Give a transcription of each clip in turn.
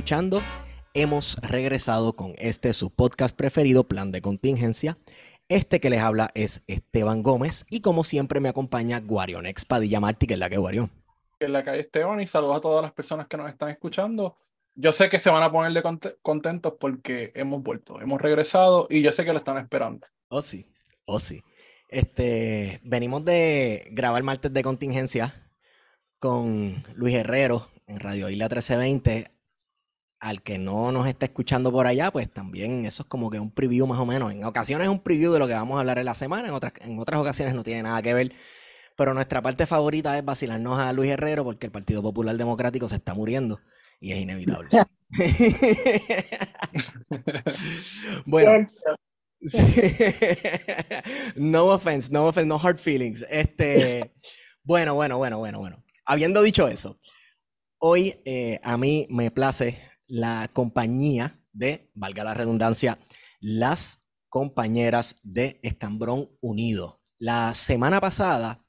Escuchando. Hemos regresado con este su podcast preferido, Plan de Contingencia. Este que les habla es Esteban Gómez y como siempre me acompaña Guarionex Padilla Martí, que es la que Guarión. en la calle Esteban y saludos a todas las personas que nos están escuchando. Yo sé que se van a poner de cont- contentos porque hemos vuelto, hemos regresado y yo sé que lo están esperando. Oh sí, oh sí. Este, venimos de grabar martes de contingencia con Luis Herrero en Radio Isla 1320. Al que no nos está escuchando por allá, pues también eso es como que un preview más o menos. En ocasiones es un preview de lo que vamos a hablar en la semana, en otras, en otras ocasiones no tiene nada que ver. Pero nuestra parte favorita es vacilarnos a Luis Herrero porque el Partido Popular Democrático se está muriendo y es inevitable. bueno, Sí. No offense, no offense, no hard feelings. Este, bueno, bueno, bueno, bueno, bueno. Habiendo dicho eso, hoy eh, a mí me place la compañía de, valga la redundancia, las compañeras de Escambrón Unido. La semana pasada,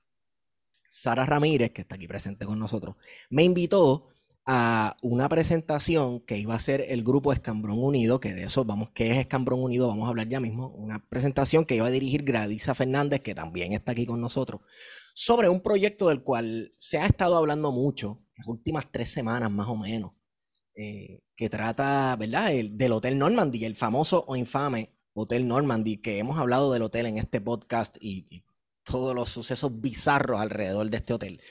Sara Ramírez, que está aquí presente con nosotros, me invitó a una presentación que iba a ser el grupo Escambrón Unido, que de eso vamos, ¿qué es Escambrón Unido? Vamos a hablar ya mismo. Una presentación que iba a dirigir Gradisa Fernández, que también está aquí con nosotros, sobre un proyecto del cual se ha estado hablando mucho, las últimas tres semanas más o menos, eh, que trata, ¿verdad?, el- del Hotel Normandy, el famoso o infame Hotel Normandy, que hemos hablado del hotel en este podcast y, y todos los sucesos bizarros alrededor de este hotel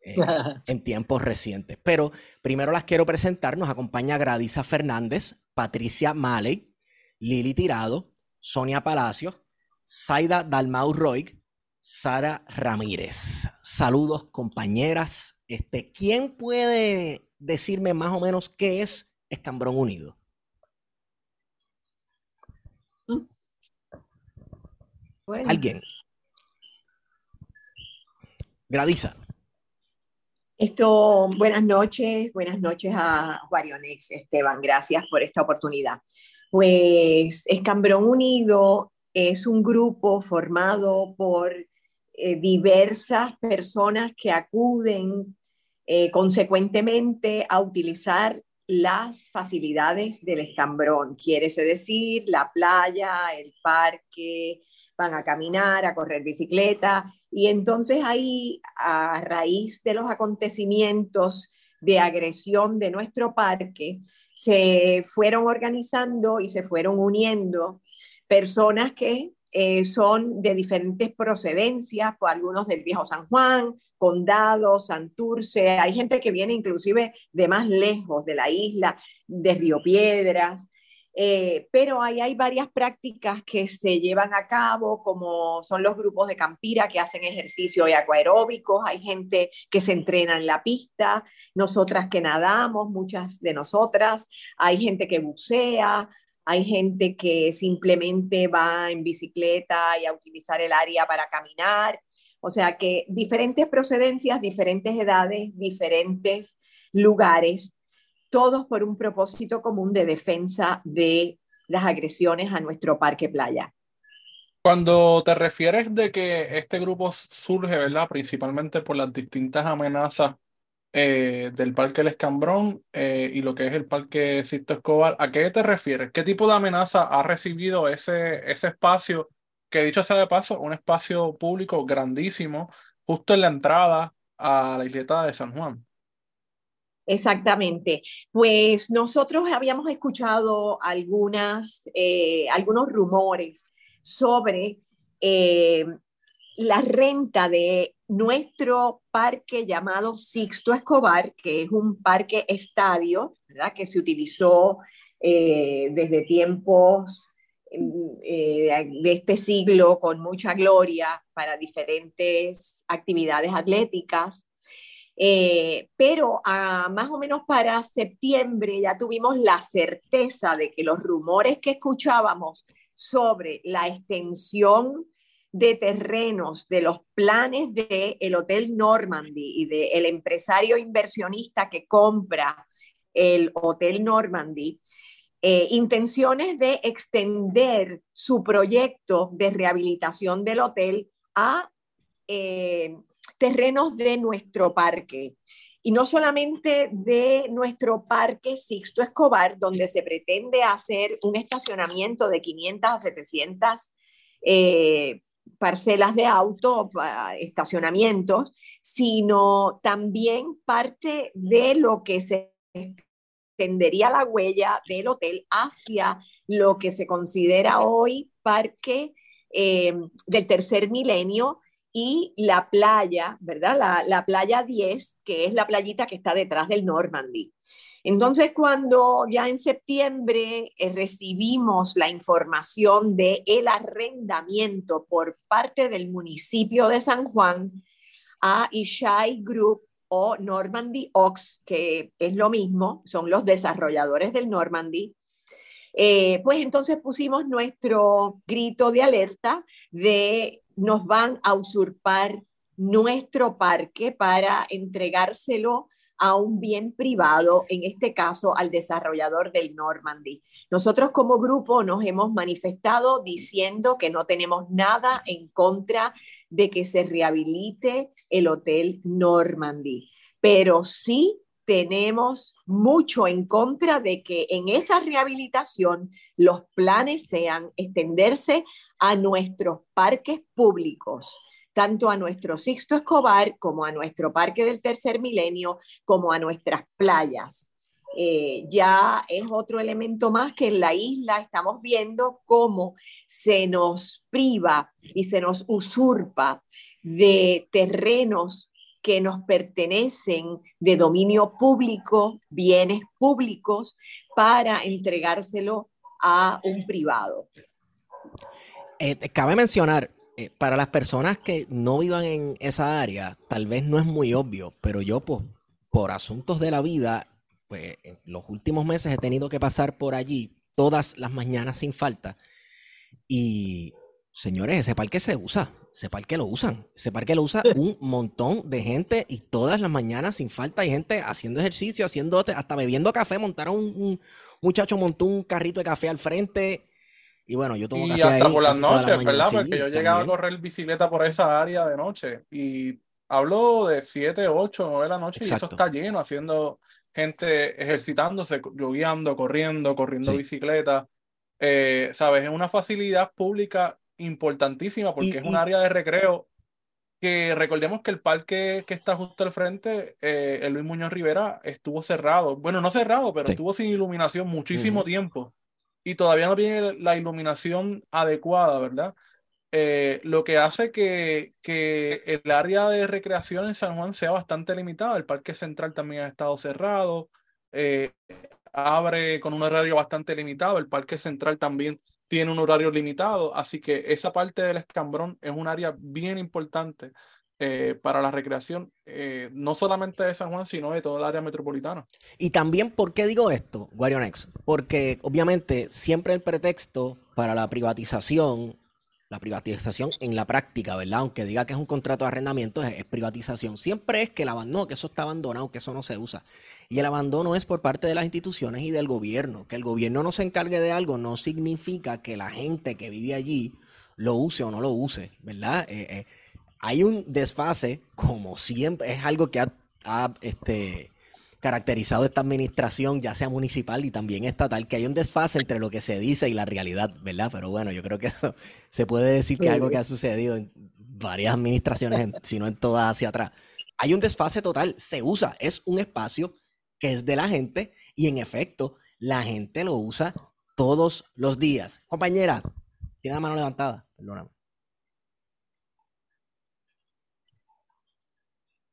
eh, en tiempos recientes. Pero primero las quiero presentar. Nos acompaña Gradisa Fernández, Patricia Maley, Lili Tirado, Sonia Palacios, Zaida Dalmau Roy, Sara Ramírez. Saludos, compañeras. Este, ¿quién puede decirme más o menos qué es Escambrón Unido? Bueno, ¿Alguien? Gradisa. esto, buenas noches, buenas noches a Guarionex, Esteban, gracias por esta oportunidad. Pues Escambrón Unido es un grupo formado por eh, diversas personas que acuden eh, consecuentemente a utilizar las facilidades del escambrón, quiere decir la playa, el parque, van a caminar, a correr bicicleta, y entonces ahí, a raíz de los acontecimientos de agresión de nuestro parque, se fueron organizando y se fueron uniendo personas que eh, son de diferentes procedencias, pues algunos del viejo San Juan, Condado, Santurce, hay gente que viene inclusive de más lejos de la isla, de Río Piedras, eh, pero ahí hay varias prácticas que se llevan a cabo, como son los grupos de campira que hacen ejercicio y acuaeróbicos, hay gente que se entrena en la pista, nosotras que nadamos, muchas de nosotras, hay gente que bucea, hay gente que simplemente va en bicicleta y a utilizar el área para caminar. O sea que diferentes procedencias, diferentes edades, diferentes lugares, todos por un propósito común de defensa de las agresiones a nuestro parque playa. Cuando te refieres de que este grupo surge, ¿verdad? Principalmente por las distintas amenazas eh, del Parque El Escambrón eh, y lo que es el Parque Sisto Escobar, ¿a qué te refieres? ¿Qué tipo de amenaza ha recibido ese, ese espacio? Que dicho sea de paso, un espacio público grandísimo, justo en la entrada a la isleta de San Juan. Exactamente. Pues nosotros habíamos escuchado algunas, eh, algunos rumores sobre la renta de nuestro parque llamado Sixto Escobar, que es un parque estadio, ¿verdad? que se utilizó eh, desde tiempos de este siglo con mucha gloria para diferentes actividades atléticas. Eh, pero a, más o menos para septiembre ya tuvimos la certeza de que los rumores que escuchábamos sobre la extensión de terrenos de los planes del el Hotel Normandy y del empresario inversionista que compra el Hotel Normandy, eh, intenciones de extender su proyecto de rehabilitación del hotel a eh, terrenos de nuestro parque. Y no solamente de nuestro parque Sixto Escobar, donde se pretende hacer un estacionamiento de 500 a 700 eh, parcelas de auto, estacionamientos, sino también parte de lo que se extendería la huella del hotel hacia lo que se considera hoy parque eh, del tercer milenio, y la playa, ¿verdad? La, playa 10, que es la playita que está detrás del Normandy. Entonces, cuando ya en septiembre eh, recibimos la información de el arrendamiento por parte del municipio de San Juan a Ishai Group o Normandy Ox, que es lo mismo, son los desarrolladores del Normandy, eh, pues entonces pusimos nuestro grito de alerta de nos van a usurpar nuestro parque para entregárselo a un bien privado, en este caso al desarrollador del Normandy. Nosotros como grupo nos hemos manifestado diciendo que no tenemos nada en contra de que se rehabilite el Hotel Normandy, pero sí tenemos mucho en contra de que en esa rehabilitación los planes sean extenderse a nuestros parques públicos, tanto a nuestro Sixto Escobar como a nuestro Parque del Tercer Milenio, como a nuestras playas. Eh, ya es otro elemento más que en la isla estamos viendo cómo se nos priva y se nos usurpa de terrenos que nos pertenecen de dominio público, bienes públicos, para entregárselo a un privado. Eh, cabe mencionar, eh, para las personas que no vivan en esa área, tal vez no es muy obvio, pero yo pues, por asuntos de la vida, pues en los últimos meses he tenido que pasar por allí todas las mañanas sin falta. Y señores, ese parque se usa, ese parque lo usan, ese parque lo usa un montón de gente y todas las mañanas sin falta hay gente haciendo ejercicio, haciendo hasta bebiendo café, montaron un, un muchacho montó un carrito de café al frente y bueno, yo tomo y hasta por las noches, ¿verdad? Porque yo llegaba a correr bicicleta por esa área de noche y hablo de 7, 8, 9 de la noche y eso está lleno, haciendo gente ejercitándose, lloviendo, corriendo, corriendo bicicleta. Eh, ¿Sabes? Es una facilidad pública importantísima porque es un área de recreo que recordemos que el parque que está justo al frente, eh, el Luis Muñoz Rivera, estuvo cerrado. Bueno, no cerrado, pero estuvo sin iluminación muchísimo tiempo y todavía no tiene la iluminación adecuada, ¿verdad? Eh, lo que hace que, que, el área de recreación en San Juan sea bastante limitada. El Parque Central también ha estado cerrado, eh, abre con un horario bastante limitado. El Parque Central también tiene un horario limitado, así que esa parte del escambrón es un área bien importante eh, para la recreación, eh, no solamente de San Juan, sino de toda el área metropolitana. Y también, ¿por qué digo esto, Guarionex? Porque obviamente siempre el pretexto para la privatización, la privatización en la práctica, ¿verdad? Aunque diga que es un contrato de arrendamiento, es, privatización. Siempre es que el abandono, que eso está abandonado, que eso no se usa. Y el abandono es por parte de las instituciones y del gobierno. Que el gobierno no se encargue de algo no significa que la gente que vive allí lo use o no lo use, ¿verdad? Eh, hay un desfase, como siempre, es algo que ha, este, caracterizado esta administración, ya sea municipal y también estatal, que hay un desfase entre lo que se dice y la realidad, ¿verdad? Pero bueno, yo creo que eso se puede decir que es algo que ha sucedido en varias administraciones, si no en todas hacia atrás. Hay un desfase total, se usa, es un espacio que es de la gente y en efecto la gente lo usa todos los días. Compañera, tiene la mano levantada, perdóname.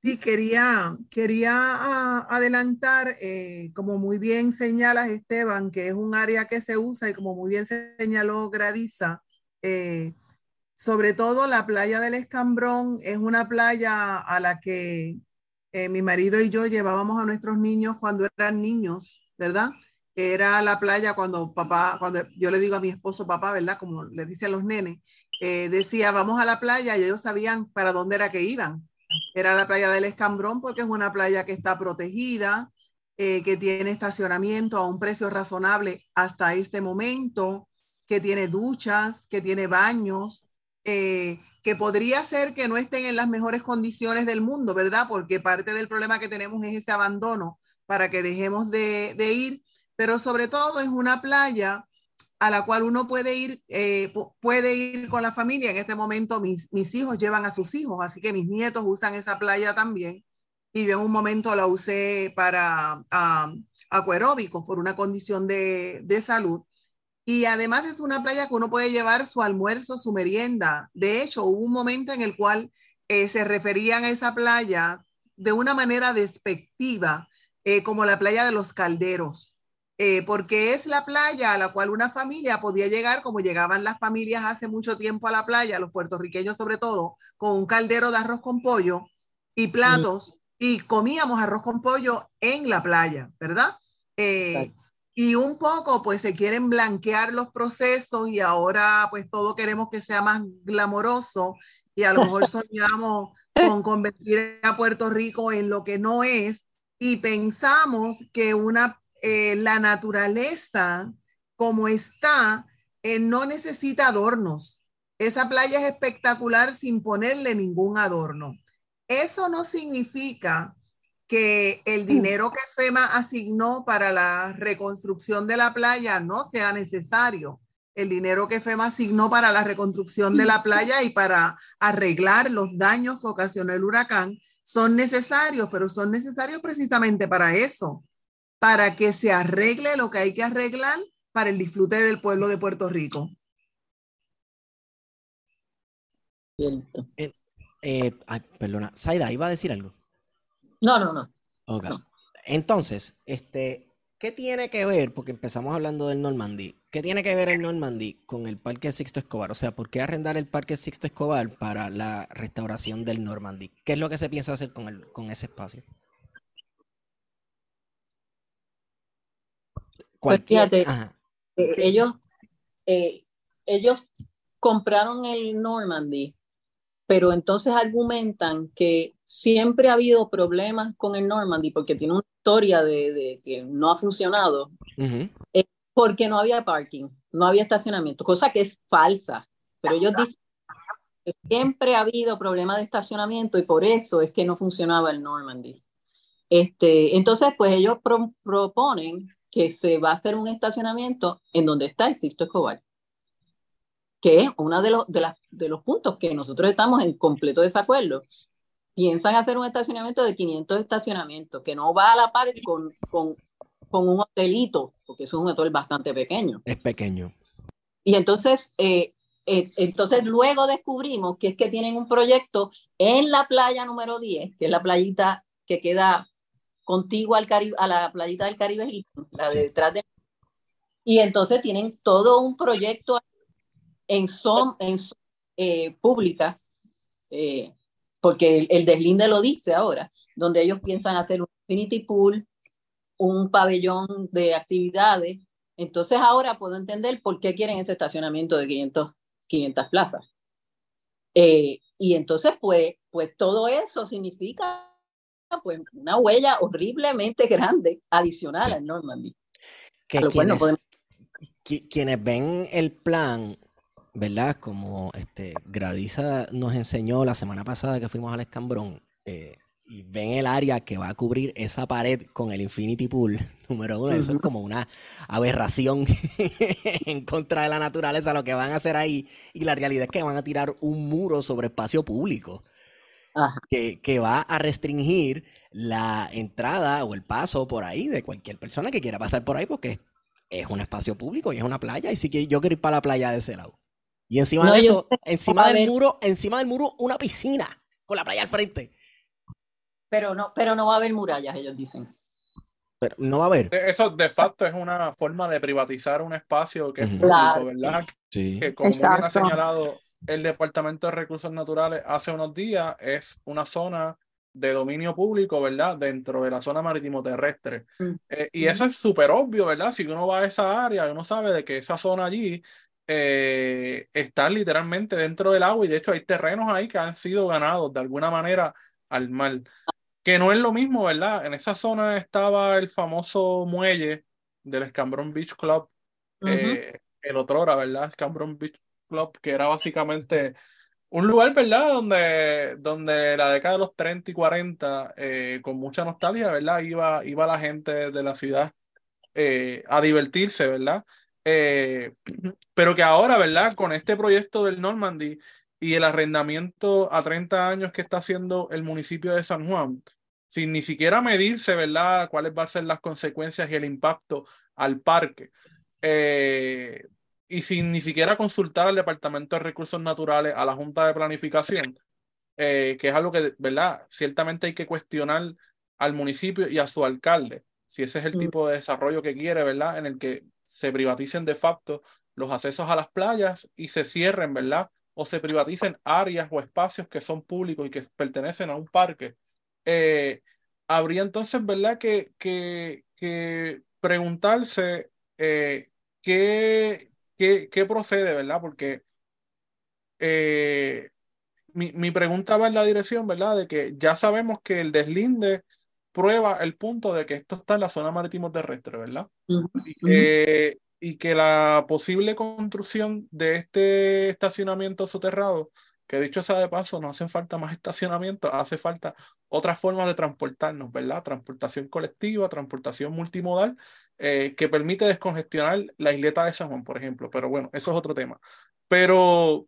Sí, quería, quería ah, adelantar, eh, como muy bien señalas Esteban, que es un área que se usa y como muy bien señaló Gradiza, eh, sobre todo la playa del Escambrón es una playa a la que eh, mi marido y yo llevábamos a nuestros niños cuando eran niños, ¿verdad? Era la playa cuando papá, cuando yo le digo a mi esposo papá, ¿verdad? Como le dice a los nenes, decía, vamos a la playa y ellos sabían para dónde era que iban era la playa del Escambrón porque es una playa que está protegida, eh, que tiene estacionamiento a un precio razonable hasta este momento, que tiene duchas, que tiene baños, eh, que podría ser que no estén en las mejores condiciones del mundo, ¿verdad? Porque parte del problema que tenemos es ese abandono para que dejemos de, de ir, pero sobre todo es una playa a la cual uno puede ir, eh, puede ir con la familia. En este momento mis, mis hijos llevan a sus hijos, así que mis nietos usan esa playa también. Y yo en un momento la usé para um, por una condición de, de salud. Y además es una playa que uno puede llevar su almuerzo, su merienda. De hecho, hubo un momento en el cual eh, se referían a esa playa de una manera despectiva, eh, como la playa de los calderos. Eh, porque es la playa a la cual una familia podía llegar, como llegaban las familias hace mucho tiempo a la playa, los puertorriqueños sobre todo, con un caldero de arroz con pollo y platos, y comíamos arroz con pollo en la playa, ¿verdad? Eh, y un poco, pues se quieren blanquear los procesos y ahora, pues todo queremos que sea más glamoroso y a lo mejor soñamos con convertir a Puerto Rico en lo que no es y pensamos que una eh, la naturaleza como está eh, no necesita adornos. Esa playa es espectacular sin ponerle ningún adorno. Eso no significa que el dinero que FEMA asignó para la reconstrucción de la playa no sea necesario. El dinero que FEMA asignó para la reconstrucción de la playa y para arreglar los daños que ocasionó el huracán son necesarios, pero son necesarios precisamente para eso, para que se arregle lo que hay que arreglar para el disfrute del pueblo de Puerto Rico. Eh, eh, perdona, Saida, ¿iba a decir algo? No, no, no. Entonces, este, ¿qué tiene que ver? Porque empezamos hablando del Normandy. ¿Qué tiene que ver el Normandy con el Parque Sixto Escobar? O sea, ¿por qué arrendar el Parque Sixto Escobar para la restauración del Normandy? ¿Qué es lo que se piensa hacer con, el, con ese espacio? Pues fíjate, eh, ellos, eh, ellos compraron el Normandy, pero entonces argumentan que siempre ha habido problemas con el Normandy porque tiene una historia de, que no ha funcionado, eh, porque no había parking, no había estacionamiento, cosa que es falsa, pero ellos dicen que siempre ha habido problemas de estacionamiento y por eso es que no funcionaba el Normandy. Este, entonces, pues ellos proponen que se va a hacer un estacionamiento en donde está el Sisto Escobar, que es uno de los, de, de los puntos que nosotros estamos en completo desacuerdo. Piensan hacer un estacionamiento de 500 estacionamientos, que no va a la par con, con, con un hotelito, porque es un hotel bastante pequeño. Es pequeño. Y entonces, eh, eh, entonces luego descubrimos que es que tienen un proyecto en la playa número 10, que es la playita que queda contigo al Caribe, a la playita del Caribe la de detrás de... Y entonces tienen todo un proyecto en son, en eh, pública, eh, porque el, deslinde lo dice ahora, donde ellos piensan hacer un infinity pool, un pabellón de actividades. Entonces ahora puedo entender por qué quieren ese estacionamiento de 500, 500 plazas. Eh, y entonces, pues, pues todo eso significa pues una huella horriblemente grande adicional al Normandy. Que quienes, ven el plan, ¿verdad? Como este Gradiza nos enseñó la semana pasada que fuimos al Escambrón, eh, y ven el área que va a cubrir esa pared con el Infinity Pool, número uno, eso es como una aberración en contra de la naturaleza lo que van a hacer ahí. Y la realidad es que van a tirar un muro sobre espacio público. Que, que, va a restringir la entrada o el paso por ahí de cualquier persona que quiera pasar por ahí porque es un espacio público y es una playa y sí que yo quiero ir para la playa de ese lado. Y encima de eso, encima del muro, encima del muro, una piscina con la playa al frente. Pero no, pero no va a haber murallas, ellos dicen. Pero no va a haber. Eso de facto es una forma de privatizar un espacio que es público, ¿verdad? Sí. Que como bien ha señalado el Departamento de Recursos Naturales hace unos días, es una zona de dominio público, ¿verdad? Dentro de la zona marítimo terrestre. Mm. Eh, y eso es súper obvio, ¿verdad? Si uno va a esa área, uno sabe de que esa zona allí eh, está literalmente dentro del agua y de hecho hay terrenos ahí que han sido ganados de alguna manera al mar. Que no es lo mismo, ¿verdad? En esa zona estaba el famoso muelle del Escambrón Beach Club, eh, el otro hora, ¿verdad? Escambrón Beach Club, que era básicamente un lugar, ¿verdad? Donde, donde la década de los 30 y 40, eh, con mucha nostalgia, ¿verdad? Iba, iba la gente de la ciudad eh, a divertirse, ¿verdad? Eh, pero que ahora, ¿verdad? Con este proyecto del Normandy y el arrendamiento a 30 años que está haciendo el municipio de San Juan, sin ni siquiera medirse, ¿verdad? Cuáles van a ser las consecuencias y el impacto al parque. Eh, y sin ni siquiera consultar al Departamento de Recursos Naturales, a la Junta de Planificación, eh, que es algo que, ¿verdad? Ciertamente hay que cuestionar al municipio y a su alcalde, si ese es el mm. tipo de desarrollo que quiere, ¿verdad? En el que se privaticen de facto los accesos a las playas y se cierren, ¿verdad? O se privaticen áreas o espacios que son públicos y que pertenecen a un parque. Eh, habría entonces, ¿verdad? Que, que, que preguntarse eh, qué, ¿qué, procede, verdad? Porque eh, mi, pregunta va en la dirección, ¿verdad? De que ya sabemos que el deslinde prueba el punto de que esto está en la zona marítimo terrestre, ¿verdad? y, que la posible construcción de este estacionamiento soterrado, que dicho sea de paso, no hacen falta más estacionamientos, hace falta otras formas de transportarnos, ¿verdad? Transportación colectiva, transportación multimodal eh, que permite descongestionar la isleta de San Juan, por ejemplo. Pero bueno, eso es otro tema. Pero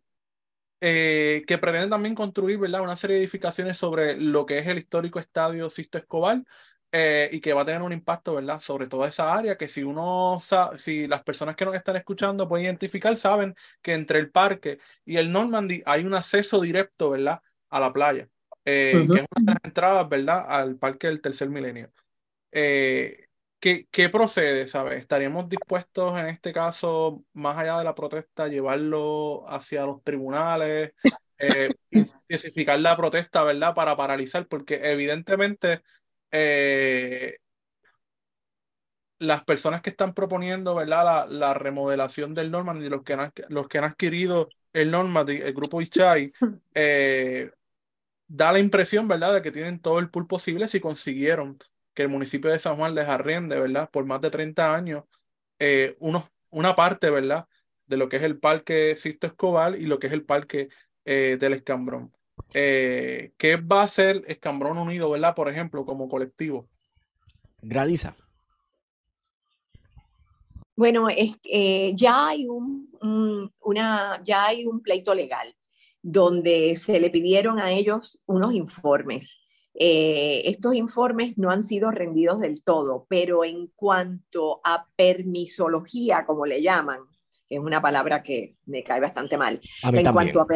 eh, que pretende también construir ¿verdad? una serie de edificaciones sobre lo que es el histórico estadio Sisto Escobar. Eh, y que va a tener un impacto, ¿verdad? Sobre toda esa área, que si uno, si las personas que nos están escuchando pueden identificar, saben que entre el parque y el Normandy hay un acceso directo, ¿verdad? A la playa, que es una de las entradas, ¿verdad? Al parque del tercer milenio. Eh, ¿Qué, procede? ¿sabes? ¿Estaríamos dispuestos en este caso, más allá de la protesta, llevarlo hacia los tribunales, eh, especificar la protesta, ¿verdad? Para paralizar, porque evidentemente eh, las personas que están proponiendo, ¿verdad? La, remodelación del Normandy, los que han, los que han adquirido el Normandy, el grupo Ichai, eh, da la impresión, ¿verdad?, de que tienen todo el pool posible si consiguieron que el municipio de San Juan les arriende, ¿verdad? Por más de 30 años, eh, una parte, ¿verdad? De lo que es el parque Sisto Escobar y lo que es el parque eh, del Escambrón. Eh, ¿Qué va a hacer Escambrón Unido, ¿verdad? Por ejemplo, como colectivo. Gradiza. Bueno, es, ya, hay un, una, ya hay un pleito legal donde se le pidieron a ellos unos informes eh, estos informes no han sido rendidos del todo, pero en cuanto a permisología, como le llaman, que es una palabra que me cae bastante mal, en cuanto a,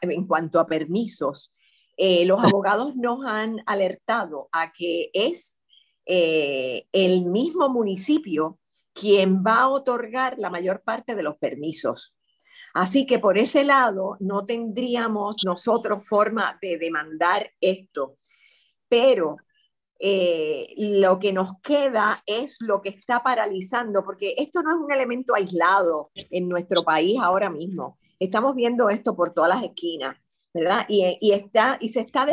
en cuanto a, permisos, eh, los abogados nos han alertado a que es eh, el mismo municipio quien va a otorgar la mayor parte de los permisos. Así que por ese lado no tendríamos nosotros forma de demandar esto pero eh, lo que nos queda es lo que está paralizando, porque esto no es un elemento aislado en nuestro país ahora mismo. Estamos viendo esto por todas las esquinas, ¿verdad? Y, está, y se está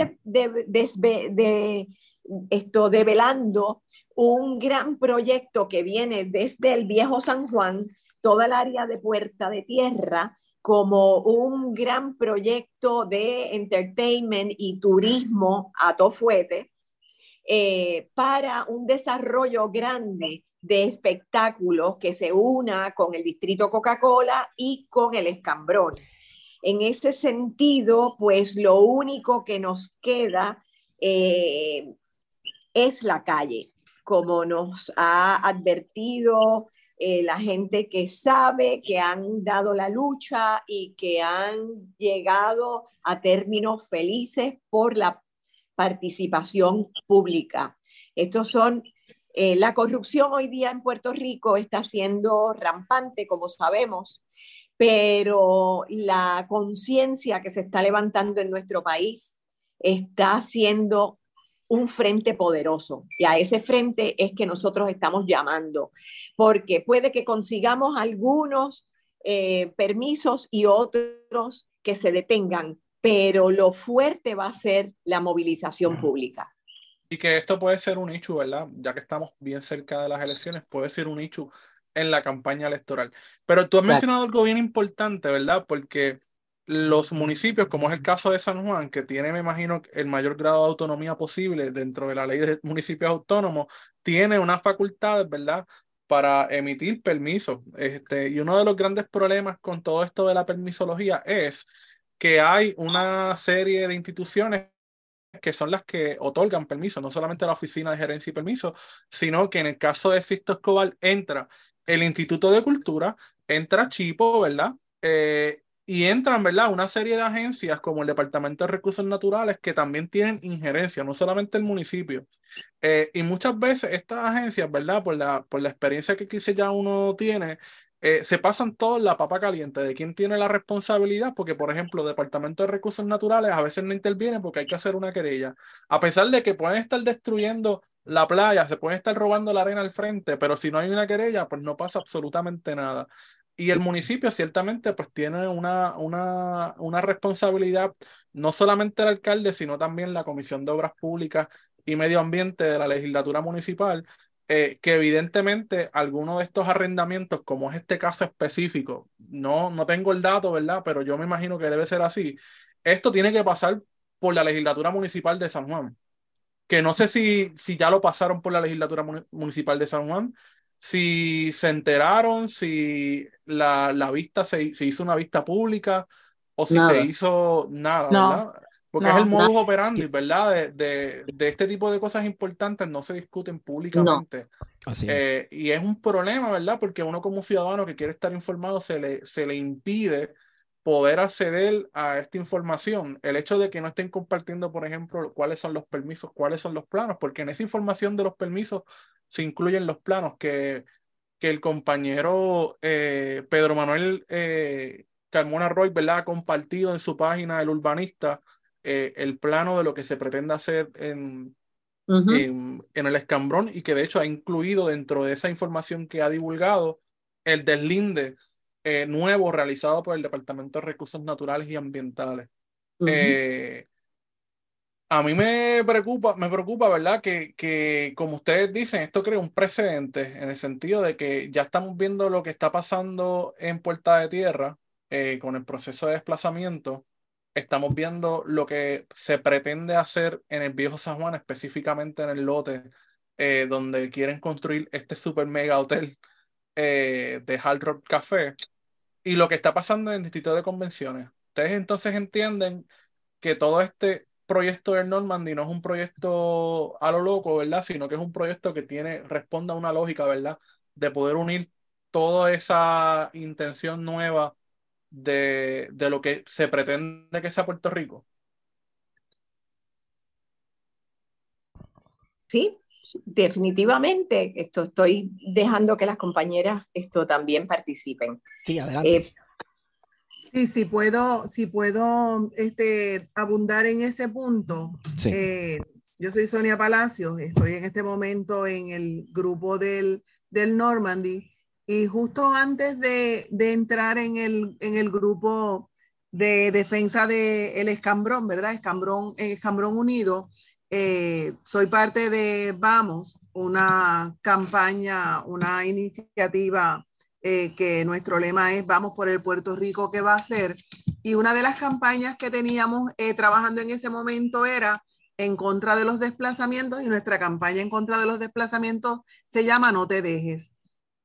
esto develando un gran proyecto que viene desde el viejo San Juan, toda el área de Puerta de Tierra, como un gran proyecto de entertainment y turismo a Tofuete eh, para un desarrollo grande de espectáculos que se una con el distrito Coca-Cola y con el Escambrón. En ese sentido, pues lo único que nos queda eh, es la calle, como nos ha advertido eh, la gente que sabe, que han dado la lucha y que han llegado a términos felices por la participación pública. Estos son, eh, la corrupción hoy día en Puerto Rico está siendo rampante, como sabemos, pero la conciencia que se está levantando en nuestro país está siendo un frente poderoso. Y a ese frente es que nosotros estamos llamando, porque puede que consigamos algunos eh, permisos y otros que se detengan, pero lo fuerte va a ser la movilización pública. Y que esto puede ser un hecho, ¿verdad? Ya que estamos bien cerca de las elecciones, puede ser un hecho en la campaña electoral. Pero tú has mencionado algo bien importante, ¿verdad? Porque los municipios, como es el caso de San Juan, que tiene, me imagino, el mayor grado de autonomía posible dentro de la ley de municipios autónomos, tiene unas facultades, ¿verdad? para emitir permisos. Este, y uno de los grandes problemas con todo esto de la permisología es que hay una serie de instituciones que son las que otorgan permisos, no solamente la Oficina de Gerencia y Permisos, sino que en el caso de Sisto Escobar entra el Instituto de Cultura, entra Chipo, ¿verdad? Eh, y entran, ¿verdad? Una serie de agencias como el Departamento de Recursos Naturales que también tienen injerencia, no solamente el municipio. Eh, y muchas veces estas agencias, ¿verdad? Por la, por la experiencia que quizás ya uno tiene, eh, se pasan todos la papa caliente de quién tiene la responsabilidad, porque por ejemplo, el Departamento de Recursos Naturales a veces no interviene porque hay que hacer una querella. A pesar de que pueden estar destruyendo la playa, se pueden estar robando la arena al frente, pero si no hay una querella, pues no pasa absolutamente nada. Y el municipio ciertamente pues tiene una, una, una responsabilidad, no solamente el alcalde, sino también la Comisión de Obras Públicas y Medio Ambiente de la legislatura municipal, eh, que evidentemente algunos de estos arrendamientos, como es este caso específico, no, no tengo el dato, ¿verdad? Pero yo me imagino que debe ser así. Esto tiene que pasar por la legislatura municipal de San Juan, que no sé si, si ya lo pasaron por la legislatura municipal de San Juan, si se enteraron, si la, la vista se, se, hizo una vista pública o si se hizo nada, ¿verdad? Porque es el modus operandi, ¿verdad? De, de, de, este tipo de cosas importantes no se discuten públicamente. Así eh, y es un problema, ¿verdad? Porque uno como ciudadano que quiere estar informado se le, se le impide poder acceder a esta información. El hecho de que no estén compartiendo, por ejemplo, cuáles son los permisos, cuáles son los planos, porque en esa información de los permisos se incluyen los planos que, que el compañero eh, Pedro Manuel eh, Carmona Roy ¿verdad? ha compartido en su página El Urbanista eh, el plano de lo que se pretende hacer en, en, en, el escambrón y que de hecho ha incluido dentro de esa información que ha divulgado el deslinde nuevo realizado por el Departamento de Recursos Naturales y Ambientales. A mí me preocupa, me preocupa, ¿verdad? Que, que, como ustedes dicen, esto crea un precedente en el sentido de que ya estamos viendo lo que está pasando en Puerta de Tierra eh, con el proceso de desplazamiento. Estamos viendo lo que se pretende hacer en el Viejo San Juan, específicamente en el lote eh, donde quieren construir este super mega hotel eh, de Hard Rock Café y lo que está pasando en el Distrito de Convenciones. Ustedes entonces entienden que todo este proyecto del Normandy no es un proyecto a lo loco, ¿verdad? Sino que es un proyecto que tiene, responde a una lógica, ¿verdad? De poder unir toda esa intención nueva de, de lo que se pretende que sea Puerto Rico. Sí, definitivamente. Esto estoy dejando que las compañeras esto también participen. Sí, adelante. Eh, Sí, sí puedo, si puedo este, abundar en ese punto. Eh, yo soy Sonia Palacios, estoy en este momento en el grupo del, del Normandy y justo antes de, de entrar en el, en el grupo de defensa del el Escambrón, ¿verdad? Escambrón, Escambrón Unido, eh, soy parte de Vamos, una campaña, una iniciativa eh, que nuestro lema es Vamos por el Puerto Rico, ¿qué va a ser? Y una de las campañas que teníamos eh, trabajando en ese momento era en contra de los desplazamientos y nuestra campaña en contra de los desplazamientos se llama No te dejes.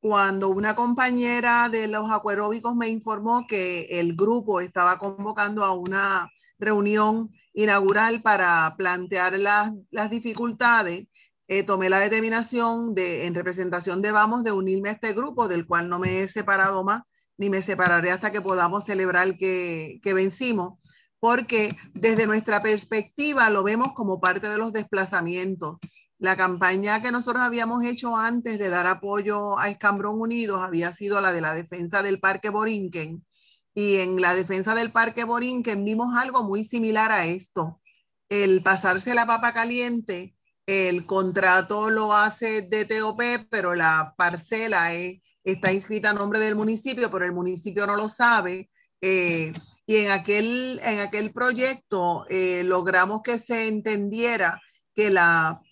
cuando una compañera de los acueróbicos me informó que el grupo estaba convocando a una reunión inaugural para plantear las, las dificultades, eh, tomé la determinación de, en representación de Vamos, de unirme a este grupo, del cual no me he separado más, ni me separaré hasta que podamos celebrar que, que vencimos, porque desde nuestra perspectiva lo vemos como parte de los desplazamientos. La campaña que nosotros habíamos hecho antes de dar apoyo a Escambrón Unidos había sido la de la defensa del Parque Borinquen. Y en la defensa del Parque Borinquen vimos algo muy similar a esto. El pasarse la papa caliente el contrato lo hace DTOP, pero la parcela está inscrita a nombre del municipio, pero el municipio no lo sabe. Eh, y en aquel, en aquel proyecto eh, logramos que se entendiera que la,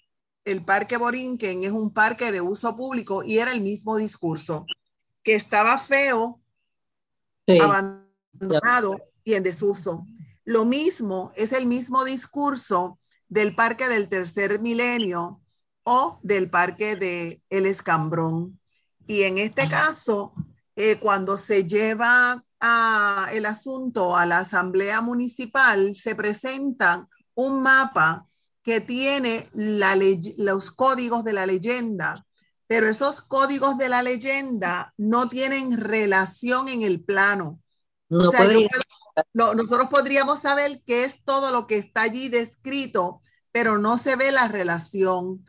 el Parque Borinquen es un parque de uso público y era el mismo discurso, que estaba feo, abandonado y en desuso. Lo mismo es el mismo discurso del parque del tercer milenio o del parque de El Escambrón. Y en este caso, eh, cuando se lleva a el asunto a la asamblea municipal, se presenta un mapa que tiene los códigos de la leyenda, pero esos códigos de la leyenda no tienen relación en el plano. No nosotros podríamos saber qué es todo lo que está allí descrito, pero no se ve la relación.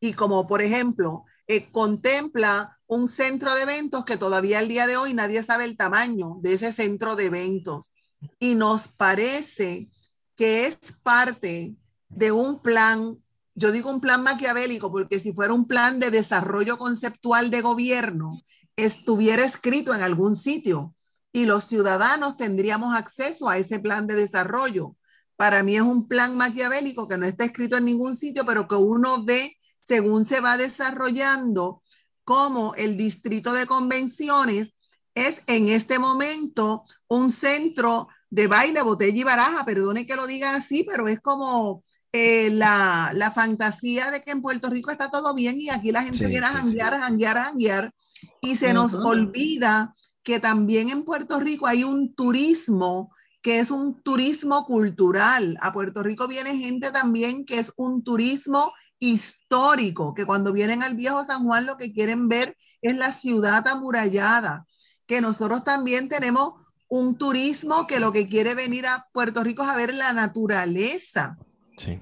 Y como por ejemplo, eh, contempla un centro de eventos que todavía al día de hoy nadie sabe el tamaño de ese centro de eventos. Y nos parece que es parte de un plan, yo digo un plan maquiavélico, porque si fuera un plan de desarrollo conceptual de gobierno, estuviera escrito en algún sitio y los ciudadanos tendríamos acceso a ese plan de desarrollo. Para mí es un plan maquiavélico que no está escrito en ningún sitio, pero que uno ve según se va desarrollando como el distrito de convenciones es en este momento un centro de baile, botella y baraja. Perdone que lo diga así, pero es como eh, la, la, fantasía de que en Puerto Rico está todo bien y aquí la gente viene a janguear, a janguear, janguear. Y se nos olvida que también en Puerto Rico hay un turismo que es un turismo cultural. A Puerto Rico viene gente también que es un turismo histórico, que cuando vienen al viejo San Juan lo que quieren ver es la ciudad amurallada, que nosotros también tenemos un turismo que lo que quiere venir a Puerto Rico es a ver la naturaleza.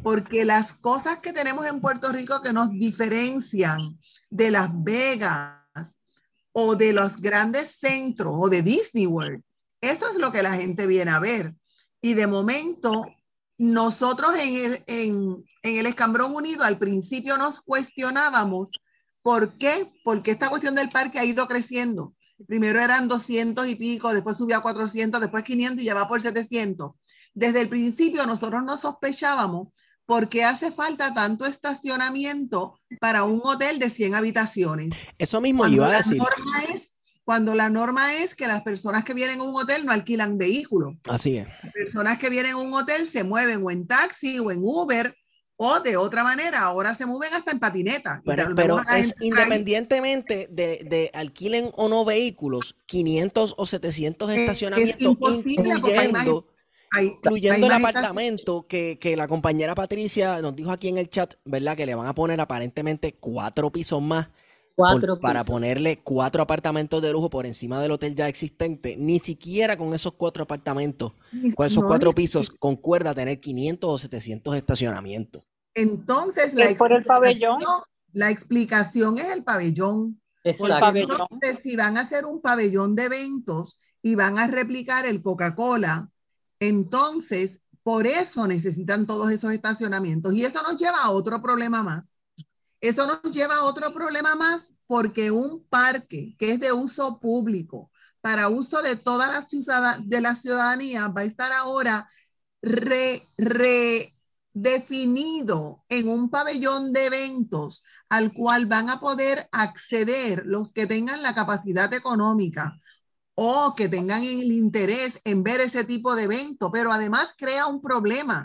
Porque las cosas que tenemos en Puerto Rico que nos diferencian de Las Vegas, o de los grandes centros o de Disney World. Eso es lo que la gente viene a ver. Y de momento, nosotros en el, en, el Escambrón Unido al principio nos cuestionábamos por qué, porque esta cuestión del parque ha ido creciendo. Primero eran 200 y pico, después subió a 400, después 500 y ya va por 700. Desde el principio nosotros no sospechábamos ¿por qué hace falta tanto estacionamiento para un hotel de 100 habitaciones? Eso mismo iba a decir. cuando la norma es que las personas que vienen a un hotel no alquilan vehículos. Así es. Las personas que vienen a un hotel se mueven o en taxi o en Uber o de otra manera, ahora se mueven hasta en patineta. Pero, es independientemente de, de, alquilen o no vehículos, 500 o 700 estacionamientos, incluyendo incluyendo el apartamento que, la compañera Patricia nos dijo aquí en el chat, ¿verdad? Que le van a poner aparentemente cuatro pisos más. para ponerle cuatro apartamentos de lujo por encima del hotel ya existente. Ni siquiera con esos cuatro apartamentos, con esos cuatro pisos, concuerda tener 500 o 700 estacionamientos. Entonces, la, por el pabellón? la explicación es el pabellón. Entonces, si van a hacer un pabellón de eventos y van a replicar el Coca-Cola entonces, por eso necesitan todos esos estacionamientos. Y eso nos lleva a otro problema más. Eso nos lleva a otro problema más porque un parque que es de uso público, para uso de toda la, ciudadanía, va a estar ahora redefinido en un pabellón de eventos al cual van a poder acceder los que tengan la capacidad económica o que tengan el interés en ver ese tipo de evento, pero además crea un problema,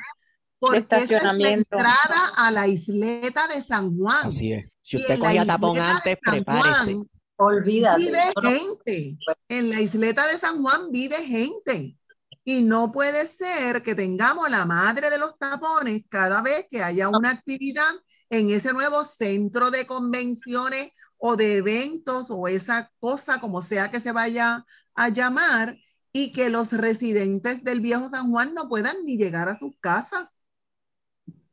porque estacionamiento. es la entrada a la isleta de San Juan. Así es. Si usted cogía tapón antes, prepárese. Olvídate. Vive gente. En la isleta de San Juan vive gente. Y no puede ser que tengamos la madre de los tapones cada vez que haya una actividad en ese nuevo centro de convenciones o de eventos o esa cosa como sea que se vaya a llamar y que los residentes del viejo San Juan no puedan ni llegar a sus casas.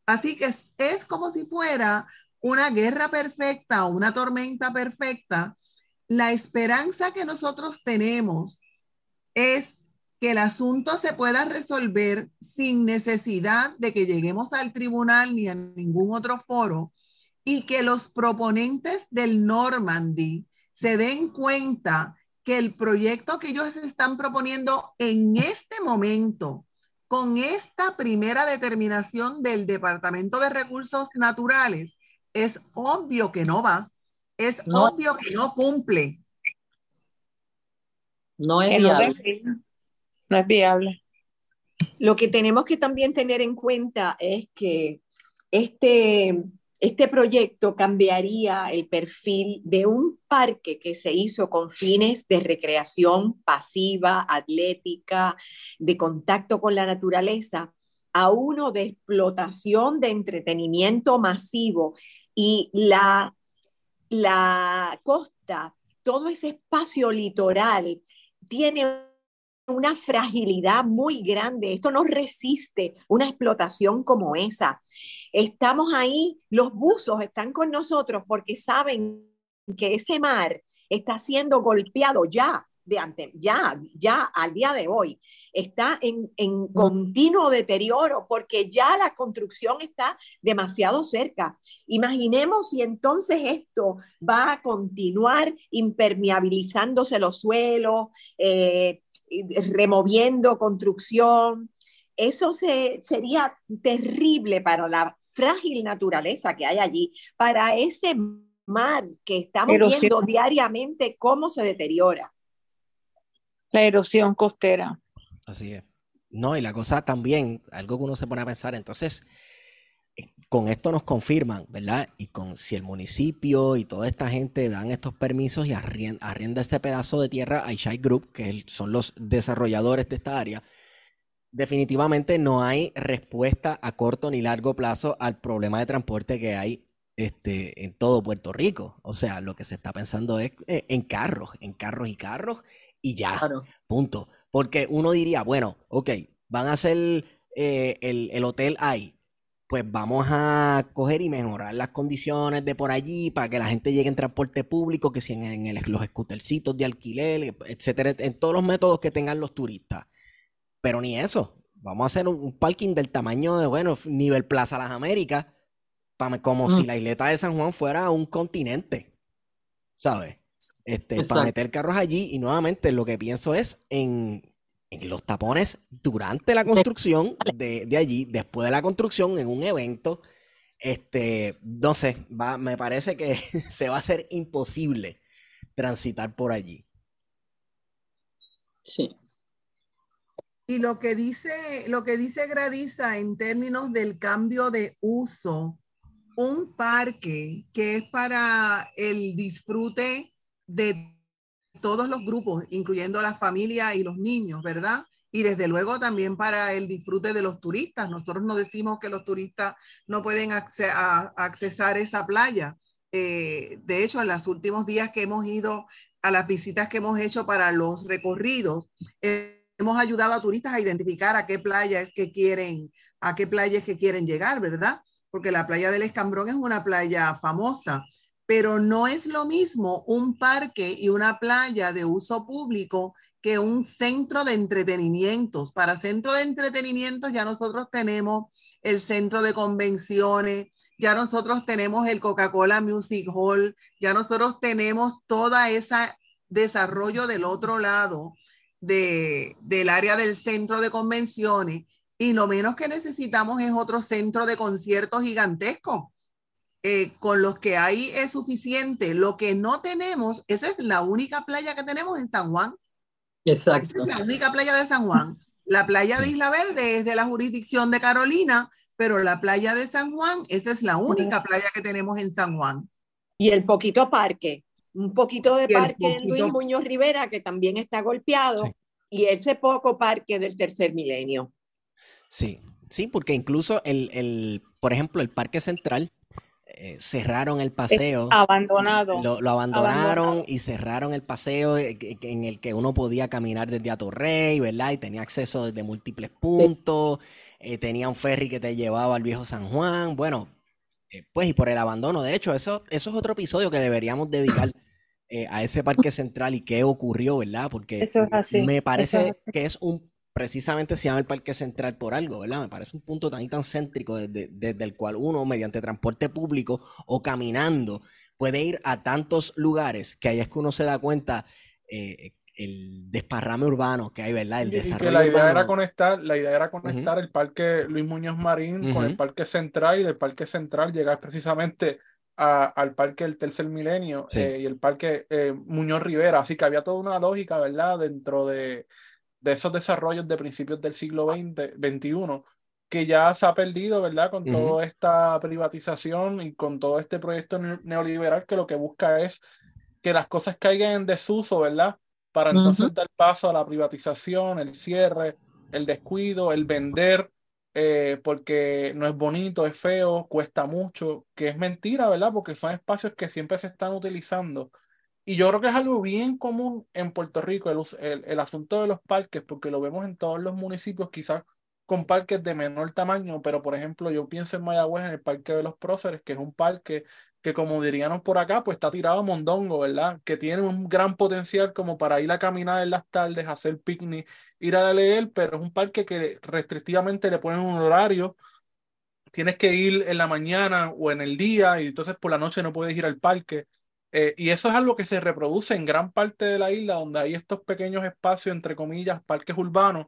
Así que es, como si fuera una guerra perfecta o una tormenta perfecta. La esperanza que nosotros tenemos es que el asunto se pueda resolver sin necesidad de que lleguemos al tribunal ni a ningún otro foro y que los proponentes del Normandy se den cuenta que el proyecto que ellos están proponiendo en este momento, con esta primera determinación del Departamento de Recursos Naturales, es obvio que no va, es obvio que no cumple. No es viable. No es viable. Lo que tenemos que también tener en cuenta es que este este proyecto cambiaría el perfil de un parque que se hizo con fines de recreación pasiva, atlética, de contacto con la naturaleza, a uno de explotación de entretenimiento masivo. Y la, la costa, todo ese espacio litoral tiene una fragilidad muy grande. Esto no resiste una explotación como esa. Estamos ahí, los buzos están con nosotros porque saben que ese mar está siendo golpeado ya de antes, ya, ya al día de hoy, está en, en, continuo deterioro porque ya la construcción está demasiado cerca. Imaginemos si entonces esto va a continuar impermeabilizándose los suelos, eh, removiendo construcción. Eso se, sería terrible para la frágil naturaleza que hay allí, para ese mar que estamos viendo diariamente cómo se deteriora. La erosión costera. Así es. No, y la cosa también, algo que uno se pone a pensar, entonces, con esto nos confirman, ¿verdad? Y con si el municipio y toda esta gente dan estos permisos y arrienda, este pedazo de tierra a Ishai Group, que son los desarrolladores de esta área, definitivamente no hay respuesta a corto ni largo plazo al problema de transporte que hay este, en todo Puerto Rico. O sea, lo que se está pensando es eh, en carros, en carros y carros y ya. Punto. Porque uno diría, bueno, ok, van a hacer eh, el, el hotel ahí pues vamos a coger y mejorar las condiciones de por allí para que la gente llegue en transporte público, que si en, los scootercitos de alquiler, etcétera, en todos los métodos que tengan los turistas. Pero ni eso. Vamos a hacer un, parking del tamaño de, bueno, nivel Plaza Las Américas, como si mm. la isleta de San Juan fuera un continente, ¿sabes? Este, para meter carros allí y nuevamente lo que pienso es en los tapones durante la construcción de, allí, después de la construcción, en un evento, este, no sé, va, me parece que se va a hacer imposible transitar por allí. Sí. Y lo que dice, lo que dice Gradiza en términos del cambio de uso, un parque que es para el disfrute de todos los grupos, incluyendo la familia y los niños, ¿verdad? Y desde luego también para el disfrute de los turistas. Nosotros no decimos que los turistas no pueden accesar esa playa. Eh, de hecho, en los últimos días que hemos ido a las visitas que hemos hecho para los recorridos, hemos ayudado a turistas a identificar a qué playa es que quieren, a qué playa es que quieren llegar, ¿verdad? Porque la playa del Escambrón es una playa famosa pero no es lo mismo un parque y una playa de uso público que un centro de entretenimientos. Para centro de entretenimientos ya nosotros tenemos el centro de convenciones, ya nosotros tenemos el Coca-Cola Music Hall, ya nosotros tenemos toda ese desarrollo del otro lado de, del área del centro de convenciones y lo menos que necesitamos es otro centro de conciertos gigantesco eh, con los que hay es suficiente. Lo que no tenemos, esa es la única playa que tenemos en San Juan. Exacto. es la única playa de San Juan. La playa de Isla Verde es de la jurisdicción de Carolina, pero la playa de San Juan, esa es la única playa que tenemos en San Juan. Y el poquito parque, un poquito de parque de Luis Muñoz Rivera, que también está golpeado, y ese poco parque del tercer milenio. Sí, sí, porque incluso el, el por ejemplo, el Parque Central, eh, cerraron el paseo. abandonado. Lo, abandonaron y cerraron el paseo eh, en el que uno podía caminar desde Atorrey, ¿verdad? Y tenía acceso desde múltiples puntos. Eh, tenía un ferry que te llevaba al viejo San Juan. Bueno, pues y por el abandono. De hecho, eso, eso es otro episodio que deberíamos dedicar a ese parque central y qué ocurrió, ¿verdad? Porque me parece que es un precisamente se llama el Parque Central por algo, ¿verdad? Me parece un punto tan y tan céntrico desde, el cual uno, mediante transporte público o caminando, puede ir a tantos lugares que ahí es que uno se da cuenta eh, el desparrame urbano que hay, ¿verdad? El desarrollo la idea era conectar, la idea era conectar el Parque Luis Muñoz Marín con el Parque Central y del Parque Central llegar precisamente al Parque del Tercer Milenio eh, y el Parque eh, Muñoz Rivera. Así que había toda una lógica, ¿verdad? Dentro de de esos desarrollos de principios del siglo XX, XXI, que ya se ha perdido, ¿verdad? Con toda esta privatización y con todo este proyecto neoliberal que lo que busca es que las cosas caigan en desuso, ¿verdad? Para entonces dar paso a la privatización, el cierre, el descuido, el vender, eh, porque no es bonito, es feo, cuesta mucho, que es mentira, ¿verdad? Porque son espacios que siempre se están utilizando y yo creo que es algo bien común en Puerto Rico, el, el, asunto de los parques, porque lo vemos en todos los municipios, quizás con parques de menor tamaño, pero por ejemplo, yo pienso en Mayagüez, en el Parque de los Próceres, que es un parque que, como diríamos por acá, pues está tirado a mondongo, ¿verdad? Que tiene un gran potencial como para ir a caminar en las tardes, hacer picnic, ir a leer, pero es un parque que restrictivamente le ponen un horario. Tienes que ir en la mañana o en el día y entonces por la noche no puedes ir al parque. Eh, y eso es algo que se reproduce en gran parte de la isla, donde hay estos pequeños espacios, entre comillas, parques urbanos,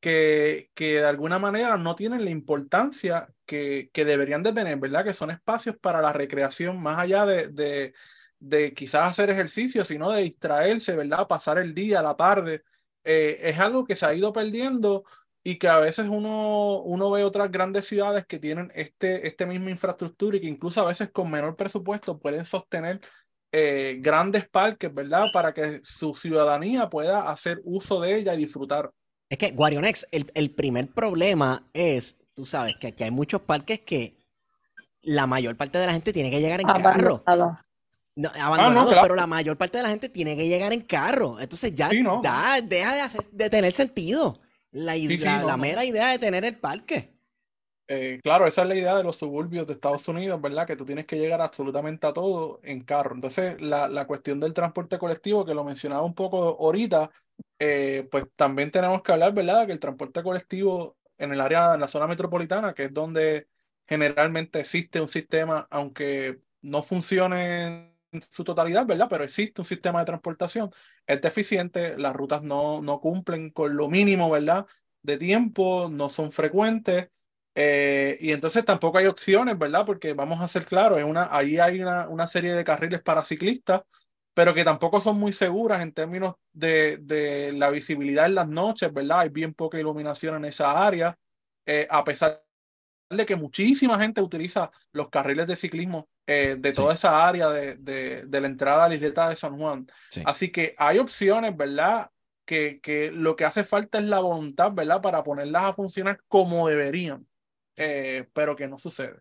que, que de alguna manera no tienen la importancia que, que, deberían de tener, ¿verdad? Que son espacios para la recreación, más allá de, de, de quizás hacer ejercicio, sino de distraerse, ¿verdad? Pasar el día, la tarde. Eh, es algo que se ha ido perdiendo y que a veces uno, uno ve otras grandes ciudades que tienen este, este misma infraestructura y que incluso a veces con menor presupuesto pueden sostener eh, grandes parques, ¿verdad? Para que su ciudadanía pueda hacer uso de ella y disfrutar. Es que, Guarionex, el, el primer problema es, tú sabes, que aquí hay muchos parques que la mayor parte de la gente tiene que llegar en carro. No, abandonado, ah, pero la mayor parte de la gente tiene que llegar en carro. Entonces ya, deja de, de, tener sentido la, la mera idea de tener el parque. Eh, claro, esa es la idea de los suburbios de Estados Unidos, ¿verdad? Que tú tienes que llegar absolutamente a todo en carro. Entonces, la, la cuestión del transporte colectivo, que lo mencionaba un poco ahorita, eh, pues también tenemos que hablar, ¿verdad? Que el transporte colectivo en el área, en la zona metropolitana, que es donde generalmente existe un sistema, aunque no funcione en su totalidad, ¿verdad? Pero existe un sistema de transportación, es deficiente, las rutas no, no cumplen con lo mínimo, ¿verdad? De tiempo, no son frecuentes eh, y entonces tampoco hay opciones, ¿verdad? Porque vamos a ser claros, es una, ahí hay una, una, serie de carriles para ciclistas, pero que tampoco son muy seguras en términos de, de la visibilidad en las noches, ¿verdad? Hay bien poca iluminación en esa área, eh, a pesar de que muchísima gente utiliza los carriles de ciclismo eh, de toda esa área de, de, de, la entrada a la isleta de San Juan. Así que hay opciones, ¿verdad? Que, que lo que hace falta es la voluntad, ¿verdad? Para ponerlas a funcionar como deberían. Eh, pero que no sucede.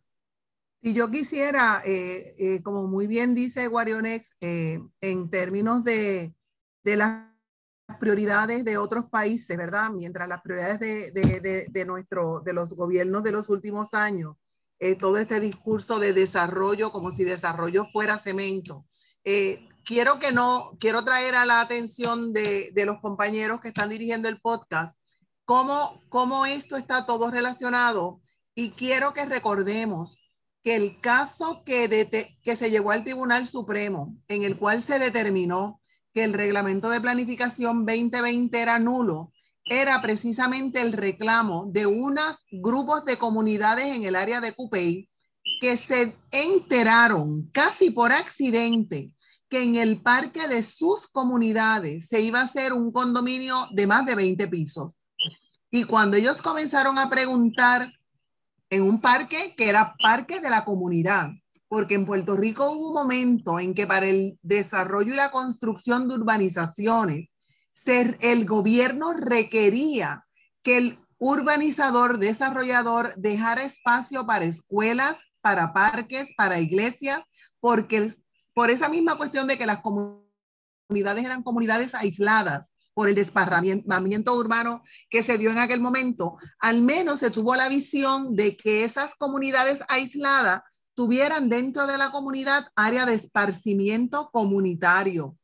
Si yo quisiera, eh, eh, como muy bien dice Guarionex, en términos de, de, las prioridades de otros países, ¿verdad? Mientras las prioridades de, de, de nuestro, de los gobiernos de los últimos años, todo este discurso de desarrollo, como si desarrollo fuera cemento. quiero que no, quiero traer a la atención de, los compañeros que están dirigiendo el podcast, cómo, cómo esto está todo relacionado y quiero que recordemos que el caso que, se llevó al Tribunal Supremo, en el cual se determinó que el reglamento de planificación 2020 era nulo, era precisamente el reclamo de unos grupos de comunidades en el área de Cupey que se enteraron casi por accidente que en el parque de sus comunidades se iba a hacer un condominio de más de 20 pisos. Y cuando ellos comenzaron a preguntar en un parque que era parque de la comunidad, porque en Puerto Rico hubo un momento en que para el desarrollo y la construcción de urbanizaciones, ser, el gobierno requería que el urbanizador, desarrollador, dejara espacio para escuelas, para parques, para iglesias, porque por esa misma cuestión de que las comunidades eran comunidades aisladas por el desparramamiento urbano que se dio en aquel momento, al menos se tuvo la visión de que esas comunidades aisladas tuvieran dentro de la comunidad área de esparcimiento comunitario,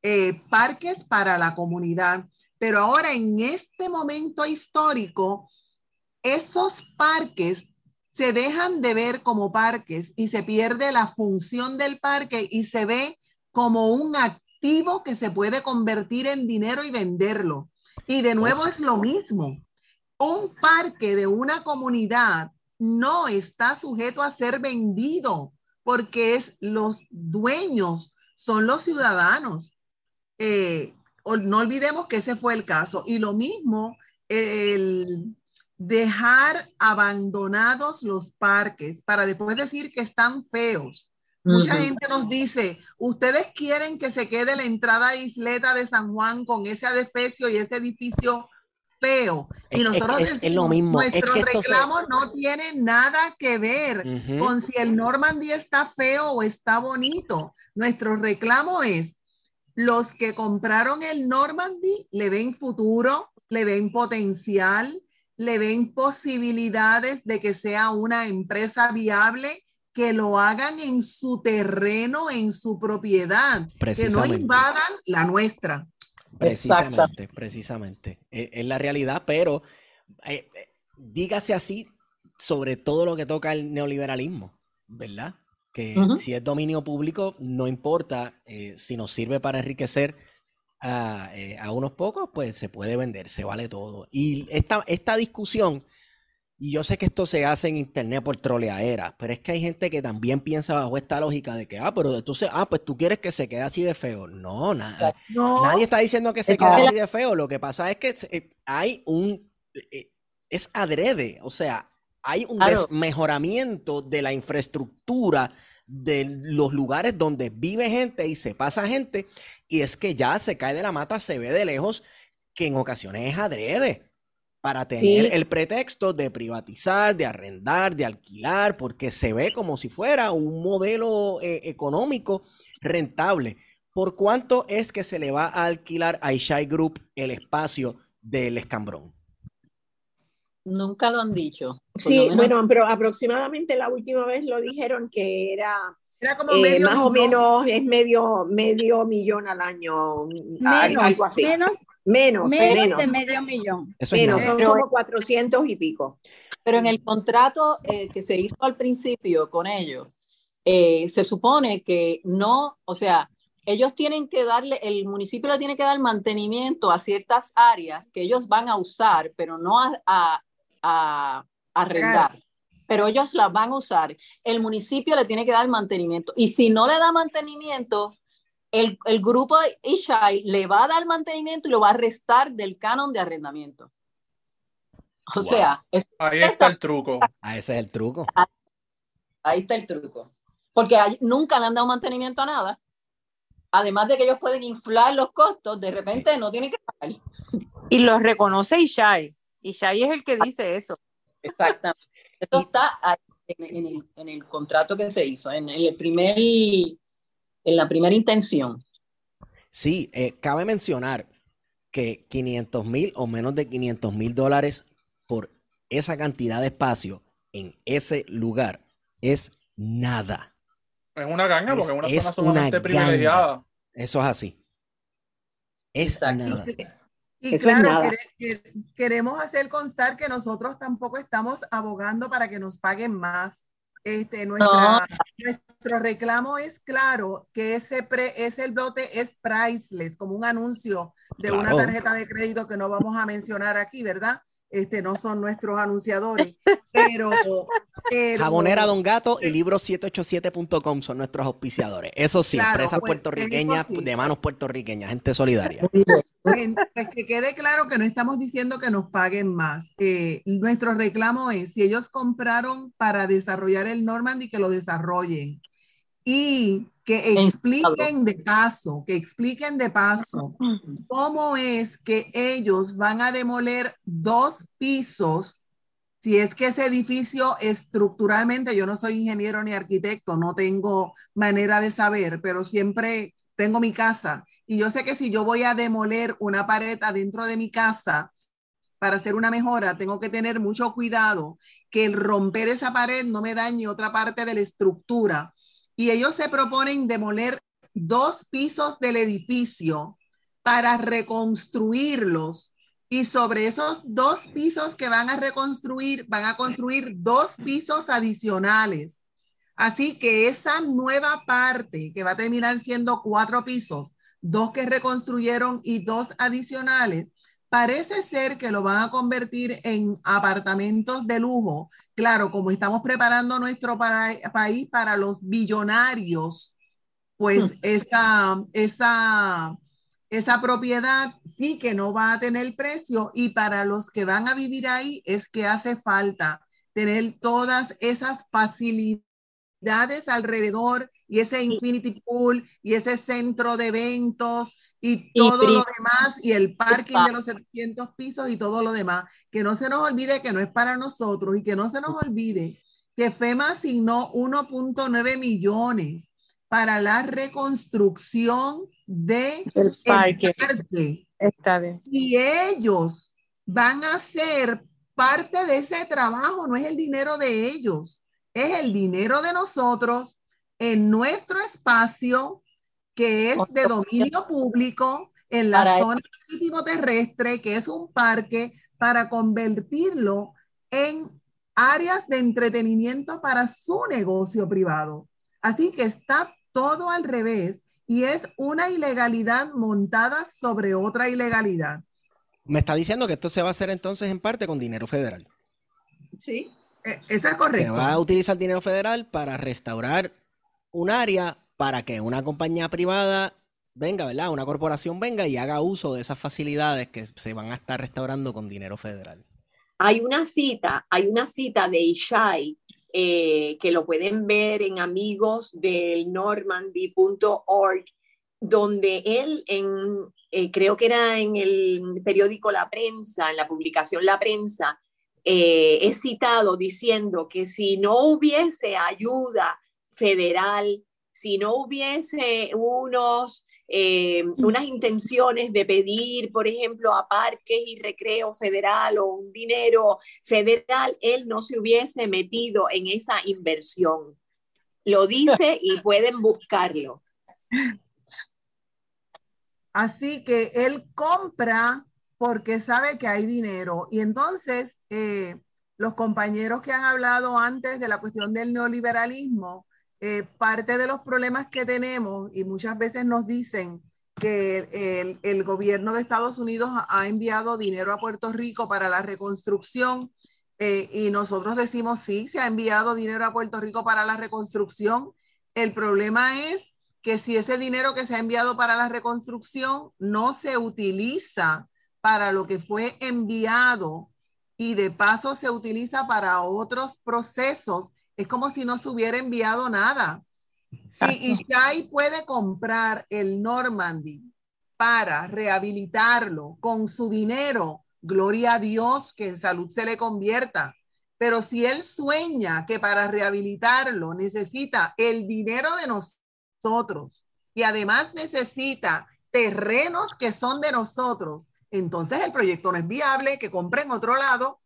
eh, parques para la comunidad. Pero ahora en este momento histórico, esos parques se dejan de ver como parques y se pierde la función del parque y se ve como un activo que se puede convertir en dinero y venderlo. Y de nuevo es lo mismo. Un parque de una comunidad no está sujeto a ser vendido porque es los dueños, son los ciudadanos. Eh, no olvidemos que ese fue el caso. Y lo mismo, el, dejar abandonados los parques para después decir que están feos. Mucha gente nos dice, ustedes quieren que se quede la entrada isleta de San Juan con ese adefesio y ese edificio feo. Y nosotros es, lo mismo. Nuestro reclamo no tiene nada que ver con si el Normandy está feo o está bonito. Nuestro reclamo es, los que compraron el Normandy le ven futuro, le ven potencial, le ven posibilidades de que sea una empresa viable, que lo hagan en su terreno, en su propiedad, que no invadan la nuestra. Precisamente, precisamente. E, es, la realidad, pero eh, eh, dígase así sobre todo lo que toca el neoliberalismo, ¿verdad? Que si es dominio público, no importa eh, si nos sirve para enriquecer eh, a, unos pocos, pues se puede vender, se vale todo. Y esta, esta discusión, y yo sé que esto se hace en internet por troleadera, pero es que hay gente que también piensa bajo esta lógica de que, ah, pero entonces, ah, pues tú quieres que se quede así de feo. No. Nadie está diciendo que se quede así de feo. Lo que pasa es que eh, hay un, eh, es adrede, o sea, hay un mejoramiento de la infraestructura de los lugares donde vive gente y se pasa gente, y es que ya se cae de la mata, se ve de lejos, que en ocasiones es adrede para tener el pretexto de privatizar, de arrendar, de alquilar, porque se ve como si fuera un modelo eh, económico rentable. ¿Por cuánto es que se le va a alquilar a Ishai Group el espacio del escambrón? Nunca lo han dicho. Sí, bueno, pero aproximadamente la última vez lo dijeron que era, como eh, más o menos es medio medio millón al año, menos, algo así. Menos, menos, menos, de medio millón. Eso menos, son como 400 y pico. Pero en el contrato eh, que se hizo al principio con ellos, eh, se supone que no, o sea, ellos tienen que darle, el municipio le tiene que dar mantenimiento a ciertas áreas que ellos van a usar, pero no a, a, arrendar. Pero ellos la van a usar. El municipio le tiene que dar mantenimiento. Y si no le da mantenimiento, el, el grupo Ishai le va a dar mantenimiento y lo va a restar del canon de arrendamiento. O sea, ahí está el truco. Ah, ese es el truco. Ahí está el truco. Porque nunca le han dado mantenimiento a nada. Además de que ellos pueden inflar los costos, de repente no tienen que pagar. Y los reconoce Ishai. Y Shai es el que dice eso. Exactamente. Esto está en, el, contrato que se hizo, en el primer, en la primera intención. Sí, eh, cabe mencionar que 500 mil o menos de 500 mil dólares por esa cantidad de espacio en ese lugar es nada. Es una ganga porque es una zona sumamente privilegiada. Eso es así. Es nada. Y claro, queremos hacer constar que nosotros tampoco estamos abogando para que nos paguen más. Este, nuestra, Nuestro reclamo es claro que ese, pre, ese lote es priceless, como un anuncio de una tarjeta de crédito que no vamos a mencionar aquí, ¿verdad? Este, no son nuestros anunciadores, pero, Jabonera Don Gato y libro787.com son nuestros auspiciadores. Eso sí, empresas pues, puertorriqueñas de manos puertorriqueñas, gente solidaria. Pues que quede claro que no estamos diciendo que nos paguen más. Eh, nuestro reclamo es, si ellos compraron para desarrollar el Normandy, que lo desarrollen. Y que expliquen de paso, que expliquen de paso cómo es que ellos van a demoler dos pisos si es que ese edificio estructuralmente, yo no soy ingeniero ni arquitecto, no tengo manera de saber, pero siempre tengo mi casa. Y yo sé que si yo voy a demoler una pared adentro de mi casa para hacer una mejora, tengo que tener mucho cuidado que el romper esa pared no me dañe otra parte de la estructura y ellos se proponen demoler dos pisos del edificio para reconstruirlos. Y sobre esos dos pisos que van a reconstruir, van a construir dos pisos adicionales. Así que esa nueva parte que va a terminar siendo cuatro pisos, dos que reconstruyeron y dos adicionales, parece ser que lo van a convertir en apartamentos de lujo. Claro, como estamos preparando nuestro país para los billonarios, pues mm. esa, esa, esa propiedad sí que no va a tener precio y para los que van a vivir ahí es que hace falta tener todas esas facilidades alrededor y ese infinity pool y ese centro de eventos y todo lo demás y el parking de los 700 pisos y todo lo demás. Que no se nos olvide que no es para nosotros y que no se nos olvide que FEMA asignó 1.9 millones para la reconstrucción de el parque. Y ellos van a ser parte de ese trabajo, no es el dinero de ellos, es el dinero de nosotros en nuestro espacio que es de dominio público en la zona marítimo terrestre, que es un parque, para convertirlo en áreas de entretenimiento para su negocio privado. Así que está todo al revés y es una ilegalidad montada sobre otra ilegalidad. Me está diciendo que esto se va a hacer entonces en parte con dinero federal. Sí. E, eso es correcto. Se va a utilizar dinero federal para restaurar un área para que una compañía privada venga, ¿verdad? Una corporación venga y haga uso de esas facilidades que se van a estar restaurando con dinero federal. Hay una cita, hay una cita de Ishai eh, que lo pueden ver en amigos del normandy.org, donde él, en, eh, creo que era en el periódico La Prensa, en la publicación La Prensa, eh, es citado diciendo que si no hubiese ayuda federal si no hubiese unos, eh, unas intenciones de pedir, por ejemplo, a Parques y Recreo Federal o un dinero federal, él no se hubiese metido en esa inversión. Lo dice y pueden buscarlo. Así que él compra porque sabe que hay dinero. Y entonces, eh, los compañeros que han hablado antes de la cuestión del neoliberalismo, eh, parte de los problemas que tenemos, y muchas veces nos dicen que el, gobierno de Estados Unidos ha enviado dinero a Puerto Rico para la reconstrucción, eh, y nosotros decimos, sí, se ha enviado dinero a Puerto Rico para la reconstrucción. El problema es que si ese dinero que se ha enviado para la reconstrucción no se utiliza para lo que fue enviado y de paso se utiliza para otros procesos es como si no se hubiera enviado nada. Si Ishai puede comprar el Normandy para rehabilitarlo con su dinero, gloria a Dios que en salud se le convierta. Pero si él sueña que para rehabilitarlo necesita el dinero de nosotros y además necesita terrenos que son de nosotros, entonces el proyecto no es viable, que compre en otro lado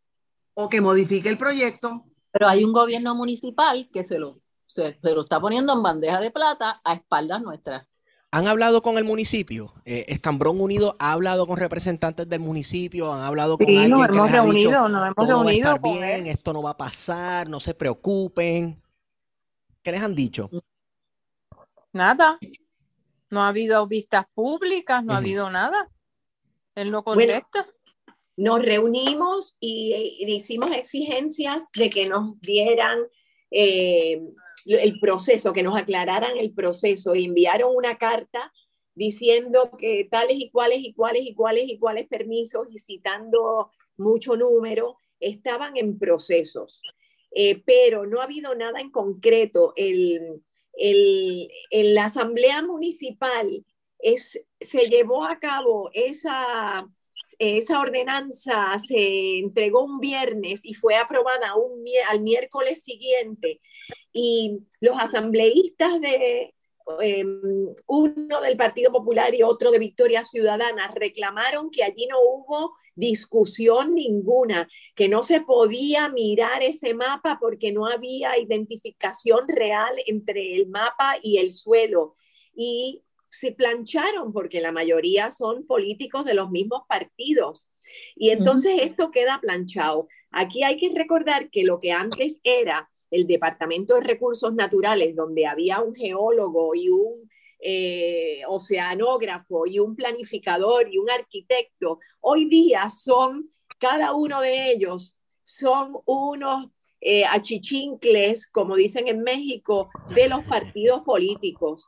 o que modifique el proyecto pero hay un gobierno municipal que se lo, se, lo está poniendo en bandeja de plata a espaldas nuestras. ¿Han hablado con el municipio? Eh, Escambrón Unido ha hablado con representantes del municipio, han hablado con sí, nos hemos reunido, nos hemos reunido. Va bien, esto no va a pasar, no se preocupen. ¿Qué les han dicho? Nada. No ha habido vistas públicas, no ha habido nada. Él no contesta. Nos reunimos y, hicimos exigencias de que nos dieran eh, el proceso, que nos aclararan el proceso. Enviaron una carta diciendo que tales y cuales y cuales y cuales y cuales permisos y citando mucho número estaban en procesos. Eh, pero no ha habido nada en concreto. El, en la Asamblea Municipal se llevó a cabo esa, esa ordenanza, se entregó un viernes y fue aprobada un, al miércoles siguiente. Y los asambleístas de, em, uno del Partido Popular y otro de Victoria Ciudadana reclamaron que allí no hubo discusión ninguna, que no se podía mirar ese mapa porque no había identificación real entre el mapa y el suelo. Y se plancharon porque la mayoría son políticos de los mismos partidos. Y entonces esto queda planchado. Aquí hay que recordar que lo que antes era el Departamento de Recursos Naturales, donde había un geólogo y un eh, oceanógrafo y un planificador y un arquitecto, hoy día son, cada uno de ellos son unos eh, achichincles, como dicen en México, de los partidos políticos.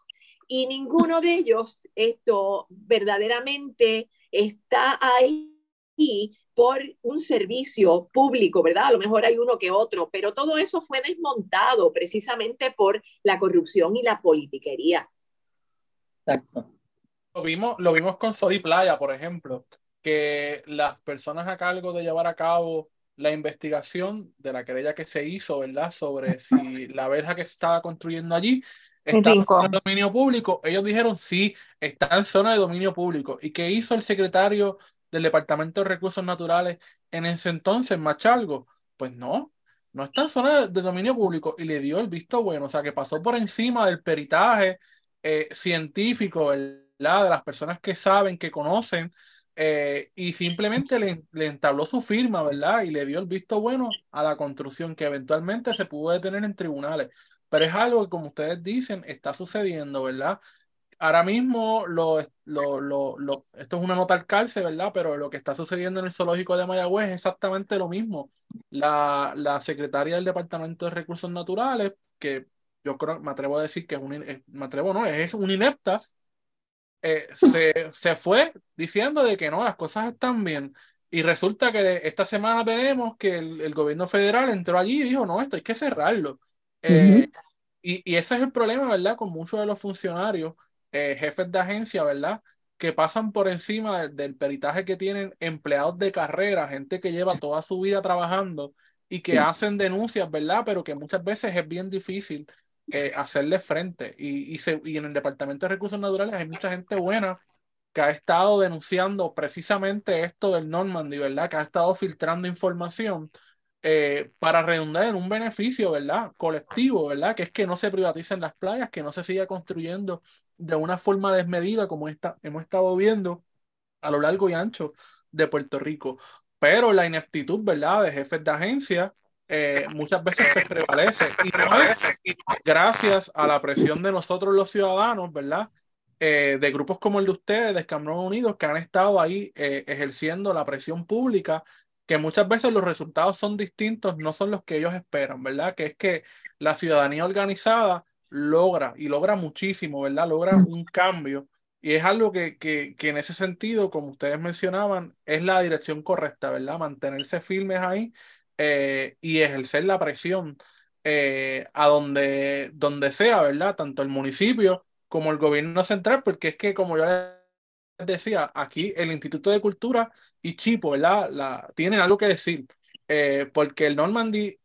Y ninguno de ellos esto verdaderamente está ahí por un servicio público, ¿verdad? A lo mejor hay uno que otro, pero todo eso fue desmontado precisamente por la corrupción y la politiquería. Exacto. Lo vimos, lo vimos con Sol y Playa, por ejemplo, que las personas a cargo de llevar a cabo la investigación de la querella que se hizo, ¿verdad? Sobre si la verja que se estaba construyendo allí está en dominio público. Ellos dijeron sí, está en zona de dominio público. ¿Y qué hizo el secretario del Departamento de Recursos Naturales en ese entonces, Machalgo? Pues no, no está en zona de dominio público y le dio el visto bueno, o sea que pasó por encima del peritaje eh, científico, ¿verdad? De las personas que saben, que conocen, eh, y simplemente le, le, entabló su firma, ¿verdad? Y le dio el visto bueno a la construcción que eventualmente se pudo detener en tribunales. Pero es algo que, como ustedes dicen, está sucediendo, ¿verdad? Ahora mismo, lo, lo, lo, esto es una nota al cárcel, ¿verdad? Pero lo que está sucediendo en el zoológico de Mayagüez es exactamente lo mismo. La, la secretaria del Departamento de Recursos Naturales, que yo creo, me atrevo a decir que es un, me atrevo, no, es un inepta, eh, se, se, fue diciendo de que no, las cosas están bien. Y resulta que esta semana veremos que el, gobierno federal entró allí y dijo, no, esto hay que cerrarlo. Eh, y, y, ese es el problema, ¿verdad? Con muchos de los funcionarios, jefes de agencia, ¿verdad? Que pasan por encima del, del, peritaje que tienen empleados de carrera, gente que lleva toda su vida trabajando y que hacen denuncias, ¿verdad? Pero que muchas veces es bien difícil eh, hacerle frente. Y, y, se, y, en el Departamento de Recursos Naturales hay mucha gente buena que ha estado denunciando precisamente esto del Normandy, ¿verdad? Que ha estado filtrando información eh, para redundar en un beneficio, ¿verdad? Colectivo, ¿verdad? Que es que no se privaticen las playas, que no se siga construyendo de una forma desmedida como esta, hemos estado viendo a lo largo y ancho de Puerto Rico. Pero la ineptitud, ¿verdad? De jefes de agencia eh, muchas veces prevalece. Y no es gracias a la presión de nosotros los ciudadanos, ¿verdad? Eh, de grupos como el de ustedes, de Escambrón Unidos, que han estado ahí eh, ejerciendo la presión pública, que muchas veces los resultados son distintos, no son los que ellos esperan, ¿verdad? Que es que la ciudadanía organizada logra y logra muchísimo, ¿verdad? Logra un cambio. Y es algo que, que, que en ese sentido, como ustedes mencionaban, es la dirección correcta, ¿verdad? Mantenerse firmes ahí eh, y ejercer la presión eh, a donde, donde sea, ¿verdad? Tanto el municipio como el gobierno central, porque es que, como yo les decía, aquí el Instituto de Cultura y Chipo, ¿verdad? La, tienen algo que decir. Eh, porque el Normandy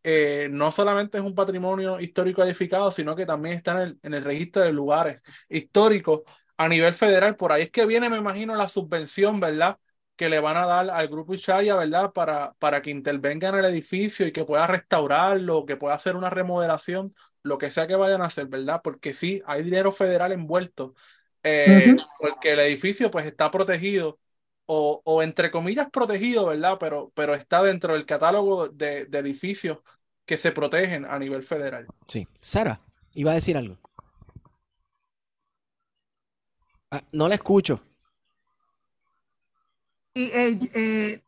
no solamente es un patrimonio histórico edificado, sino que también está en el, en el registro de lugares históricos a nivel federal. Por ahí es que viene, me imagino, la subvención, ¿verdad? que le van a dar al grupo Ishaya, ¿verdad? Para, para que intervenga en el edificio y que pueda restaurarlo, que pueda hacer una remodelación, lo que sea que vayan a hacer, ¿verdad? Porque sí, hay dinero federal envuelto, eh, porque el edificio pues está protegido, o, o, entre comillas protegido, ¿verdad? Pero, pero está dentro del catálogo de, de edificios que se protegen a nivel federal. Sí. Sara, iba a decir algo. Ah, no la escucho. Y eh, eh,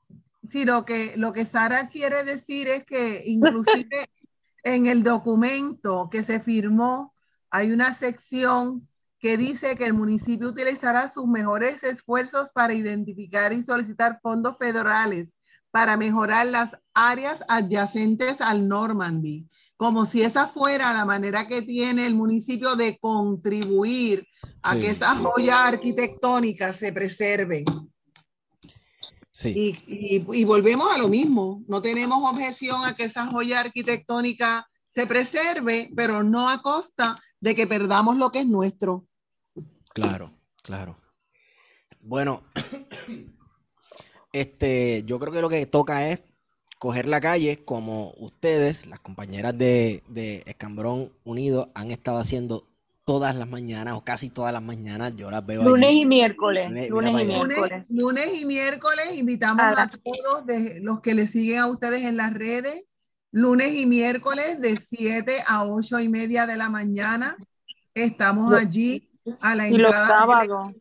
Sí, lo que, lo que Sara quiere decir es que inclusive en el documento que se firmó hay una sección que dice que el municipio utilizará sus mejores esfuerzos para identificar y solicitar fondos federales para mejorar las áreas adyacentes al Normandy, como si esa fuera la manera que tiene el municipio de contribuir a que esa joya arquitectónica se preserve. Sí. Y, y, volvemos a lo mismo, no tenemos objeción a que esa joya arquitectónica se preserve, pero no a costa de que perdamos lo que es nuestro. Claro, claro. Bueno, este, yo creo que lo que toca es coger la calle como ustedes, las compañeras de, de Escambrón Unido, han estado haciendo todas las mañanas o casi todas las mañanas. Yo las veo. Lunes y miércoles. Lunes, y miércoles. Lunes, y miércoles invitamos a, todos de los que les siguen a ustedes en las redes. Lunes y miércoles de 7 a 8 y media de la mañana. Estamos allí a la entrada. Y los sábados.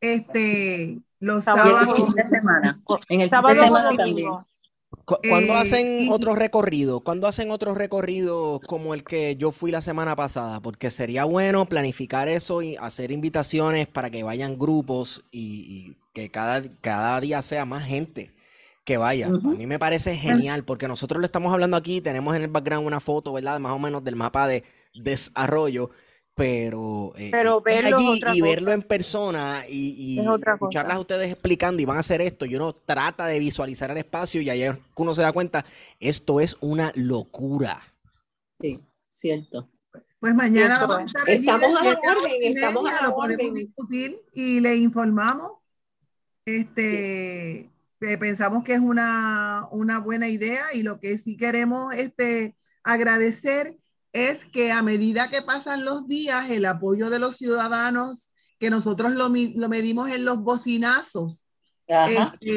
Este, los sábados. de semana. En el sábado también. ¿Cuándo eh, hacen otros recorridos? ¿Cuándo hacen otros recorridos como el que yo fui la semana pasada? Porque sería bueno planificar eso y hacer invitaciones para que vayan grupos y, que cada, cada día sea más gente que vaya. A mí me parece genial porque nosotros le estamos hablando aquí, tenemos en el background una foto, ¿verdad? Más o menos del mapa de desarrollo pero, eh, pero verlo y verlo en persona y, escucharlas a ustedes explicando y van a hacer esto y uno trata de visualizar el espacio y ayer uno se da cuenta, esto es una locura. Sí, cierto. Pues mañana vamos a estar estamos a la orden, estamos a la discutir y le informamos. Este, eh, pensamos que es una, una buena idea y lo que sí queremos este, agradecer es que a medida que pasan los días, el apoyo de los ciudadanos, que nosotros lo, medimos en los bocinazos, este,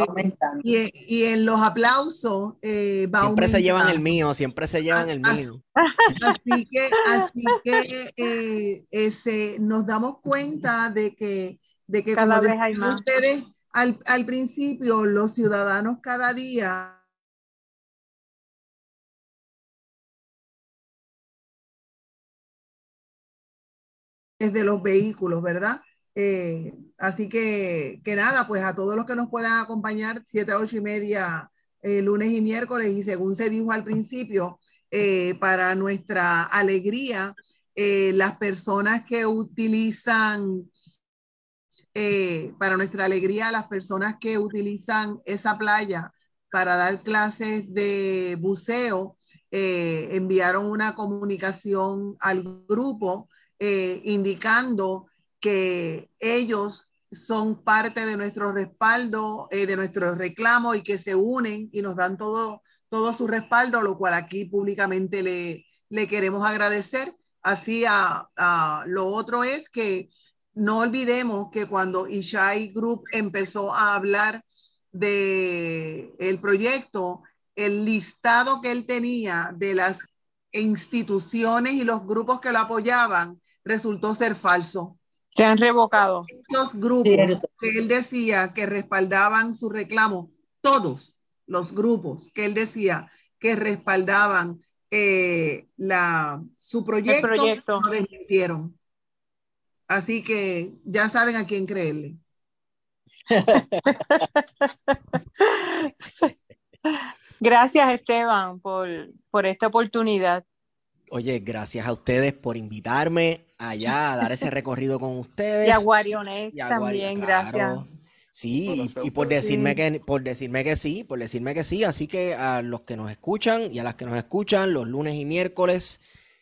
y, en los aplausos eh, Siempre se llevan el mío, siempre se llevan el mío. Así que, así que eh, ese, nos damos cuenta de que, de que cada vez hay más. Ustedes, al, al principio, los ciudadanos cada día de los vehículos, ¿verdad? Eh, así que, que nada, pues a todos los que nos puedan acompañar, 7 a 8 y media, eh, lunes y miércoles, y según se dijo al principio, eh, para nuestra alegría, las personas que utilizan, para nuestra alegría, las personas que utilizan esa playa para dar clases de buceo, enviaron una comunicación al grupo eh, indicando que ellos son parte de nuestro respaldo, eh, de nuestro reclamo y que se unen y nos dan todo, todo su respaldo, lo cual aquí públicamente le, le queremos agradecer. Así a, lo otro es que no olvidemos que cuando Ishai Group empezó a hablar de el proyecto, el listado que él tenía de las instituciones y los grupos que lo apoyaban resultó ser falso. Se han revocado. Los grupos que él decía que respaldaban su reclamo, todos los grupos que él decía que respaldaban eh, la, su proyecto, proyecto. lo desmintieron. Así que ya saben a quién creerle. Gracias Esteban por, por esta oportunidad. Oye, gracias a ustedes por invitarme allá a dar ese recorrido con ustedes. Y a Guarionex también, gracias. Sí, y, por decirme que por decirme que sí, por decirme que sí, así que a los que nos escuchan y a las que nos escuchan los lunes y miércoles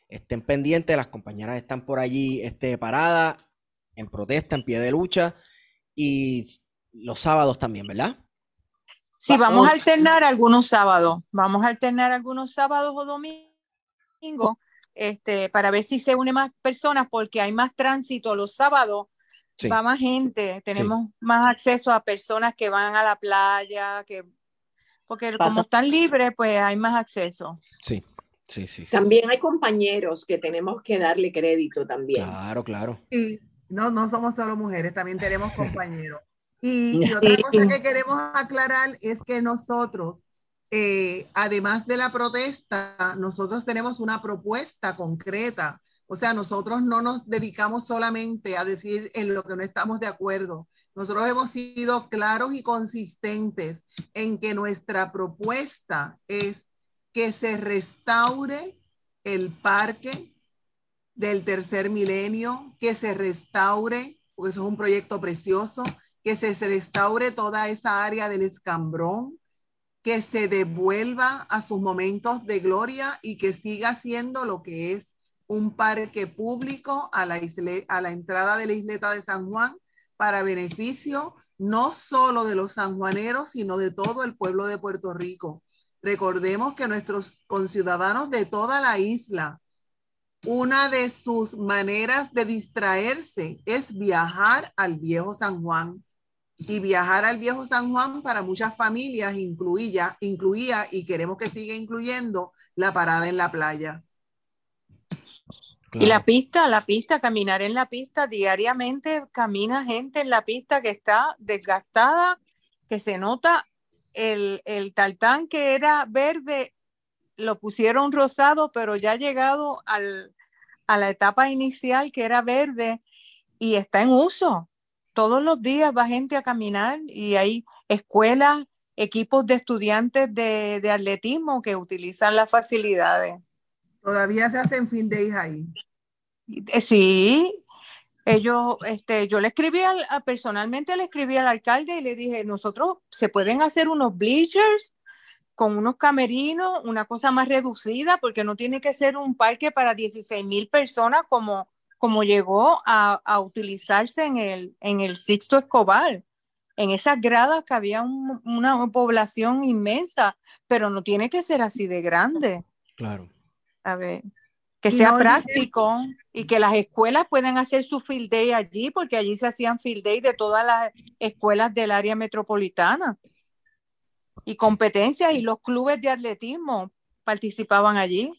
estén pendientes, las compañeras están por allí este, paradas en protesta, en pie de lucha. Y los sábados también, ¿verdad? Sí, vamos a alternar algunos sábados, vamos a alternar algunos sábados o domingos este, para ver si se une más personas, porque hay más tránsito los sábados, va más gente, tenemos más acceso a personas que van a la playa, que porque como están libres, pues hay más acceso. Sí, sí, sí. También hay compañeros que tenemos que darle crédito también. Claro, claro. Sí, no, no somos solo mujeres, también tenemos compañeros. Y, otra cosa que queremos aclarar es que nosotros, eh, además de la protesta, nosotros tenemos una propuesta concreta. O sea, nosotros no nos dedicamos solamente a decir en lo que no estamos de acuerdo. Nosotros hemos sido claros y consistentes en que nuestra propuesta es que se restaure el parque del tercer milenio, que se restaure, porque eso es un proyecto precioso, que se restaure toda esa área del escambrón, que se devuelva a sus momentos de gloria y que siga siendo lo que es un parque público a la, a la entrada de la isleta de San Juan para beneficio no solo de los sanjuaneros, sino de todo el pueblo de Puerto Rico. Recordemos que nuestros conciudadanos de toda la isla, una de sus maneras de distraerse es viajar al viejo San Juan y viajar al viejo San Juan para muchas familias incluía, incluía y queremos que siga incluyendo la parada en la playa. Y la pista, la pista, caminar en la pista diariamente, camina gente en la pista que está desgastada, que se nota el, el tartán que era verde, lo pusieron rosado, pero ya ha llegado al, a la etapa inicial que era verde y está en uso todos los días va gente a caminar y hay escuelas, equipos de estudiantes de, atletismo que utilizan las facilidades. Todavía se hacen field days ahí. Eh, sí, ellos, este, yo le escribí al, personalmente le escribí al alcalde y le dije, nosotros se pueden hacer unos bleachers con unos camerinos, una cosa más reducida, porque no tiene que ser un parque para 16 mil personas como como llegó a, utilizarse en el, en el Sixto Escobar. En esas gradas que había una población inmensa, pero no tiene que ser así de grande. Claro. A ver, que sea práctico y que las escuelas puedan hacer su field day allí, porque allí se hacían field day de todas las escuelas del área metropolitana. Y competencias y los clubes de atletismo participaban allí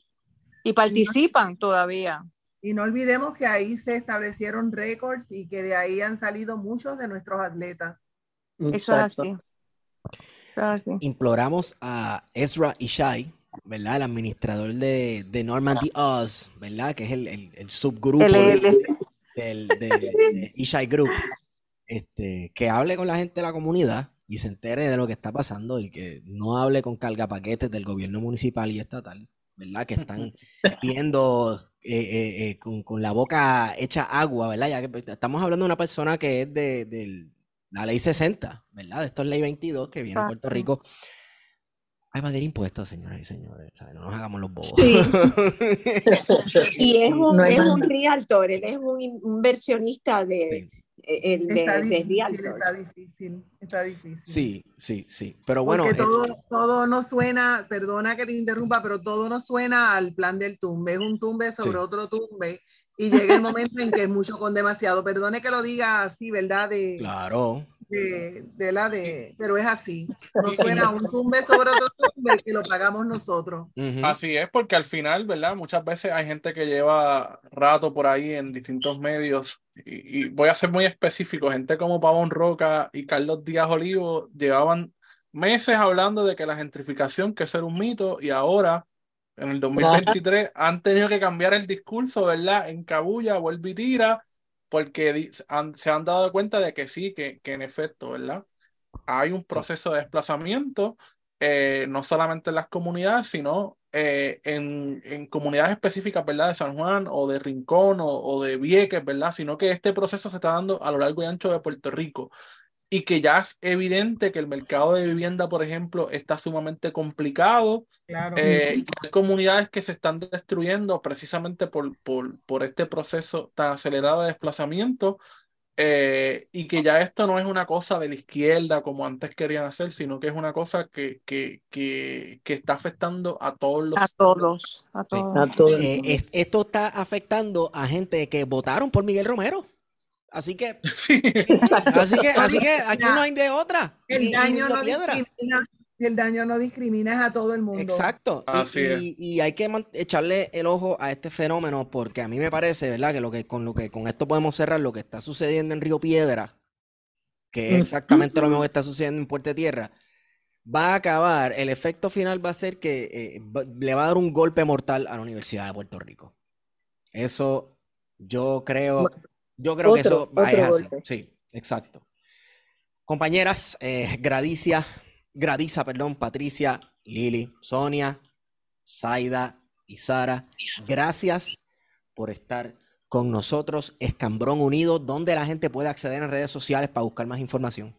y participan todavía. Y no olvidemos que ahí se establecieron récords y que de ahí han salido muchos de nuestros atletas. Eso es así. Imploramos a Ezra Ishai, ¿verdad? El administrador de, de Normandy Oz, ¿verdad? Que es el, el, subgrupo del, de Ishai Group, este, que hable con la gente de la comunidad y se entere de lo que está pasando y que no hable con cargapaquetes del gobierno municipal y estatal, ¿verdad? Que están viendo eh, eh, eh, con, la boca hecha agua, ¿verdad? Ya que pues, estamos hablando de una persona que es de, la ley 60, ¿verdad? De esto es ley 22 que viene a Puerto Rico. Hay evadir impuestos, señoras y señores. No nos hagamos los bobos. y es un, es un realtor, él es un inversionista de, el está, difícil, está difícil, está difícil. Sí, sí, sí. Pero bueno. Porque todo, todo nos suena, perdona que te interrumpa, pero todo nos suena al plan del tumbe. Es un tumbe sobre otro tumbe. Y llega el momento en que es mucho con demasiado. Perdone que lo diga así, ¿verdad? De, claro de, la de, pero es así. No suena un tumbe sobre otro tumbe que lo pagamos nosotros. Así es, porque al final, ¿verdad? Muchas veces hay gente que lleva rato por ahí en distintos medios y, voy a ser muy específico, gente como Pavón Roca y Carlos Díaz Olivo llevaban meses hablando de que la gentrificación que ser un mito y ahora en el 2023 han tenido que cambiar el discurso, ¿verdad? En Cabulla, vuelve y tira porque se han dado cuenta de que sí, que, que en efecto, ¿verdad? Hay un proceso de desplazamiento, eh, no solamente en las comunidades, sino eh, en, en, comunidades específicas, ¿verdad? De San Juan o de Rincón o, o, de Vieques, ¿verdad? Sino que este proceso se está dando a lo largo y ancho de Puerto Rico y que ya es evidente que el mercado de vivienda, por ejemplo, está sumamente complicado. Claro. Eh, hay comunidades que se están destruyendo precisamente por, por, por este proceso tan acelerado de desplazamiento eh, y que ya esto no es una cosa de la izquierda como antes querían hacer, sino que es una cosa que, que, que, que está afectando a todos los... A todos, a todos. Eh, esto está afectando a gente que votaron por Miguel Romero. Así que, así que, así que aquí no hay de otra. El daño no discrimina, el daño no discrimina a todo el mundo. Exacto. y, y, hay que echarle el ojo a este fenómeno porque a mí me parece, ¿verdad? Que lo que con lo que con esto podemos cerrar lo que está sucediendo en Río Piedra que es exactamente lo mismo que está sucediendo en Puerto Tierra, va a acabar, el efecto final va a ser que eh, le va a dar un golpe mortal a la Universidad de Puerto Rico. Eso yo creo, yo creo que eso va a así. Sí, exacto. Compañeras, eh, Gradicia, Gradiza, perdón, Patricia, Lili, Sonia, Zaida y Sara, gracias por estar con nosotros, Escambrón Unido, donde la gente puede acceder en redes sociales para buscar más información.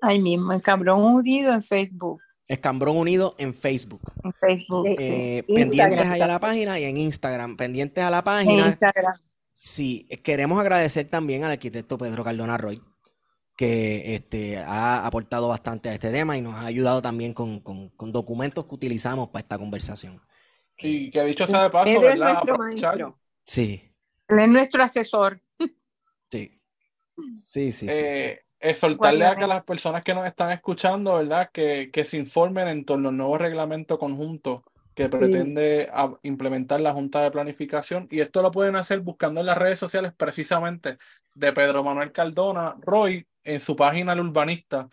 Ahí mismo, Escambrón Unido en Facebook. Escambrón Unido en Facebook. En Facebook. Eh, pendientes ahí a la página y en Instagram. Pendientes a la página. Instagram. Sí, queremos agradecer también al arquitecto Pedro Cardona Roy, que este, ha aportado bastante a este tema y nos ha ayudado también con, documentos que utilizamos para esta conversación. Y que ha dicho sea de paso, ¿verdad? Sí. Él es nuestro asesor. Sí. Sí, sí, sí. Eh, soltarle a que las personas que nos están escuchando, ¿verdad? Que, que se informen en torno al nuevo reglamento conjunto que pretende implementar la Junta de Planificación. Y esto lo pueden hacer buscando en las redes sociales precisamente de Pedro Manuel Cardona Roy en su página El Urbanista.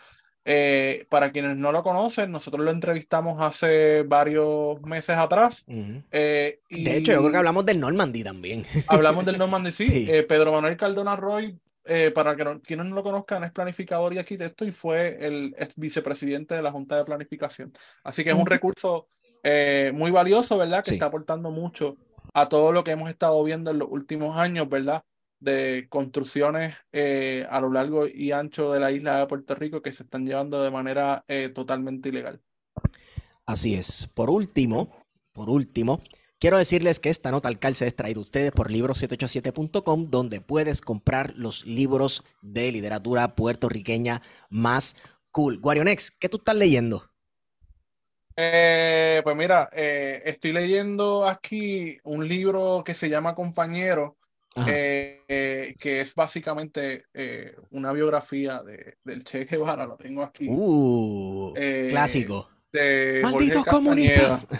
Eh, para quienes no lo conocen, nosotros lo entrevistamos hace varios meses atrás. Eh, de hecho, yo creo que hablamos del Normandy también. Hablamos del Normandy, sí. Eh, Pedro Manuel Cardona Roy, para que quienes no lo conozcan, es planificador y arquitecto y fue el ex vicepresidente de la Junta de Planificación. Así que es un recurso muy valioso, ¿verdad? Que está aportando mucho a todo lo que hemos estado viendo en los últimos años, ¿verdad? de construcciones eh, a lo largo y ancho de la isla de Puerto Rico que se están llevando de manera eh, totalmente ilegal. Así es. Por último, por último, quiero decirles que esta nota al calce es traída ustedes por libros787.com, donde puedes comprar los libros de literatura puertorriqueña más cool. Guarionex, ¿qué tú estás leyendo? Eh, pues mira, estoy leyendo aquí un libro que se llama Compañero eh, que es básicamente eh, una biografía de, del Che Guevara, lo tengo aquí. Uh, eh, clásico. De ¡Malditos comunistas!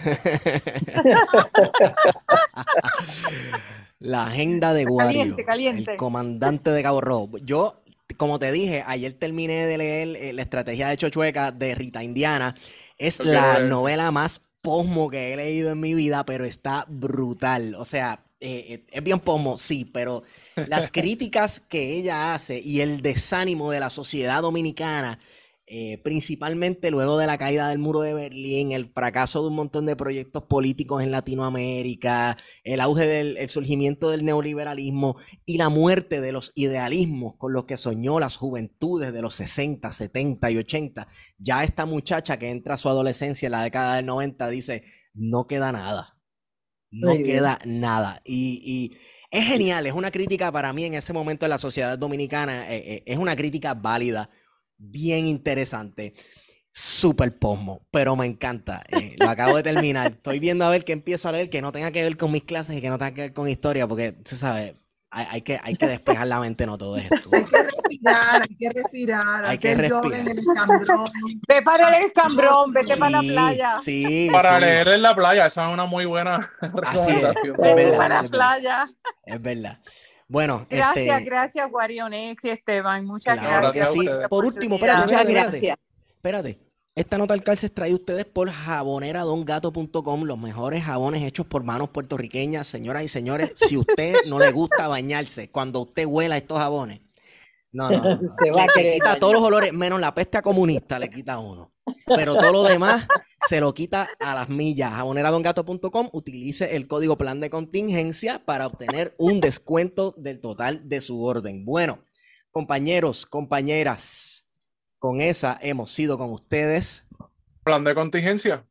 La agenda de Guario, el comandante de Cabo Rojo. Yo, como te dije, ayer terminé de leer La estrategia de Chochueca de Rita Indiana. Es la novela más posmo que he leído en mi vida, pero está brutal. O sea, eh, eh, es bien pomo, sí, pero las críticas que ella hace y el desánimo de la sociedad dominicana, eh, principalmente luego de la caída del muro de Berlín, el fracaso de un montón de proyectos políticos en Latinoamérica, el auge del surgimiento del neoliberalismo y la muerte de los idealismos con los que soñó las juventudes de los 60, 70 y 80. Ya esta muchacha que entra a su adolescencia en la década del 90 dice, no queda nada no queda nada. Y, es genial, es una crítica para mí en ese momento de la sociedad dominicana, eh, eh, es una crítica válida, bien interesante. Súper posmo, pero me encanta. Eh, lo acabo de terminar. Estoy viendo a ver qué empiezo a leer que no tenga que ver con mis clases y que no tenga que ver con historia, porque, tú sabes, hay, que, hay que despejar la mente, no todo esto. Hay que respirar, hay que respirar. Hay que respirar. En el escambrón. Ve para el escambrón, vete para la playa. Sí, para leer en la playa, esa es una muy buena recomendación. Es, verdad, para la playa. Es verdad. Bueno, gracias, este... gracias, Guarionex y Esteban. Muchas gracias. Por último, espérate, espérate, espérate. Esta nota al calce es traída ustedes por jaboneradongato.com, los mejores jabones hechos por manos puertorriqueñas. Señoras y señores, si usted no le gusta bañarse cuando usted huela estos jabones, no, no, no. Se va le, quita todos los olores, menos la peste comunista, le quita uno. Pero todo lo demás se lo quita a las millas. Jaboneradongato.com, utilice el código plan de contingencia para obtener un descuento del total de su orden. Bueno, compañeros, compañeras con esa hemos sido con ustedes. Plan de contingencia.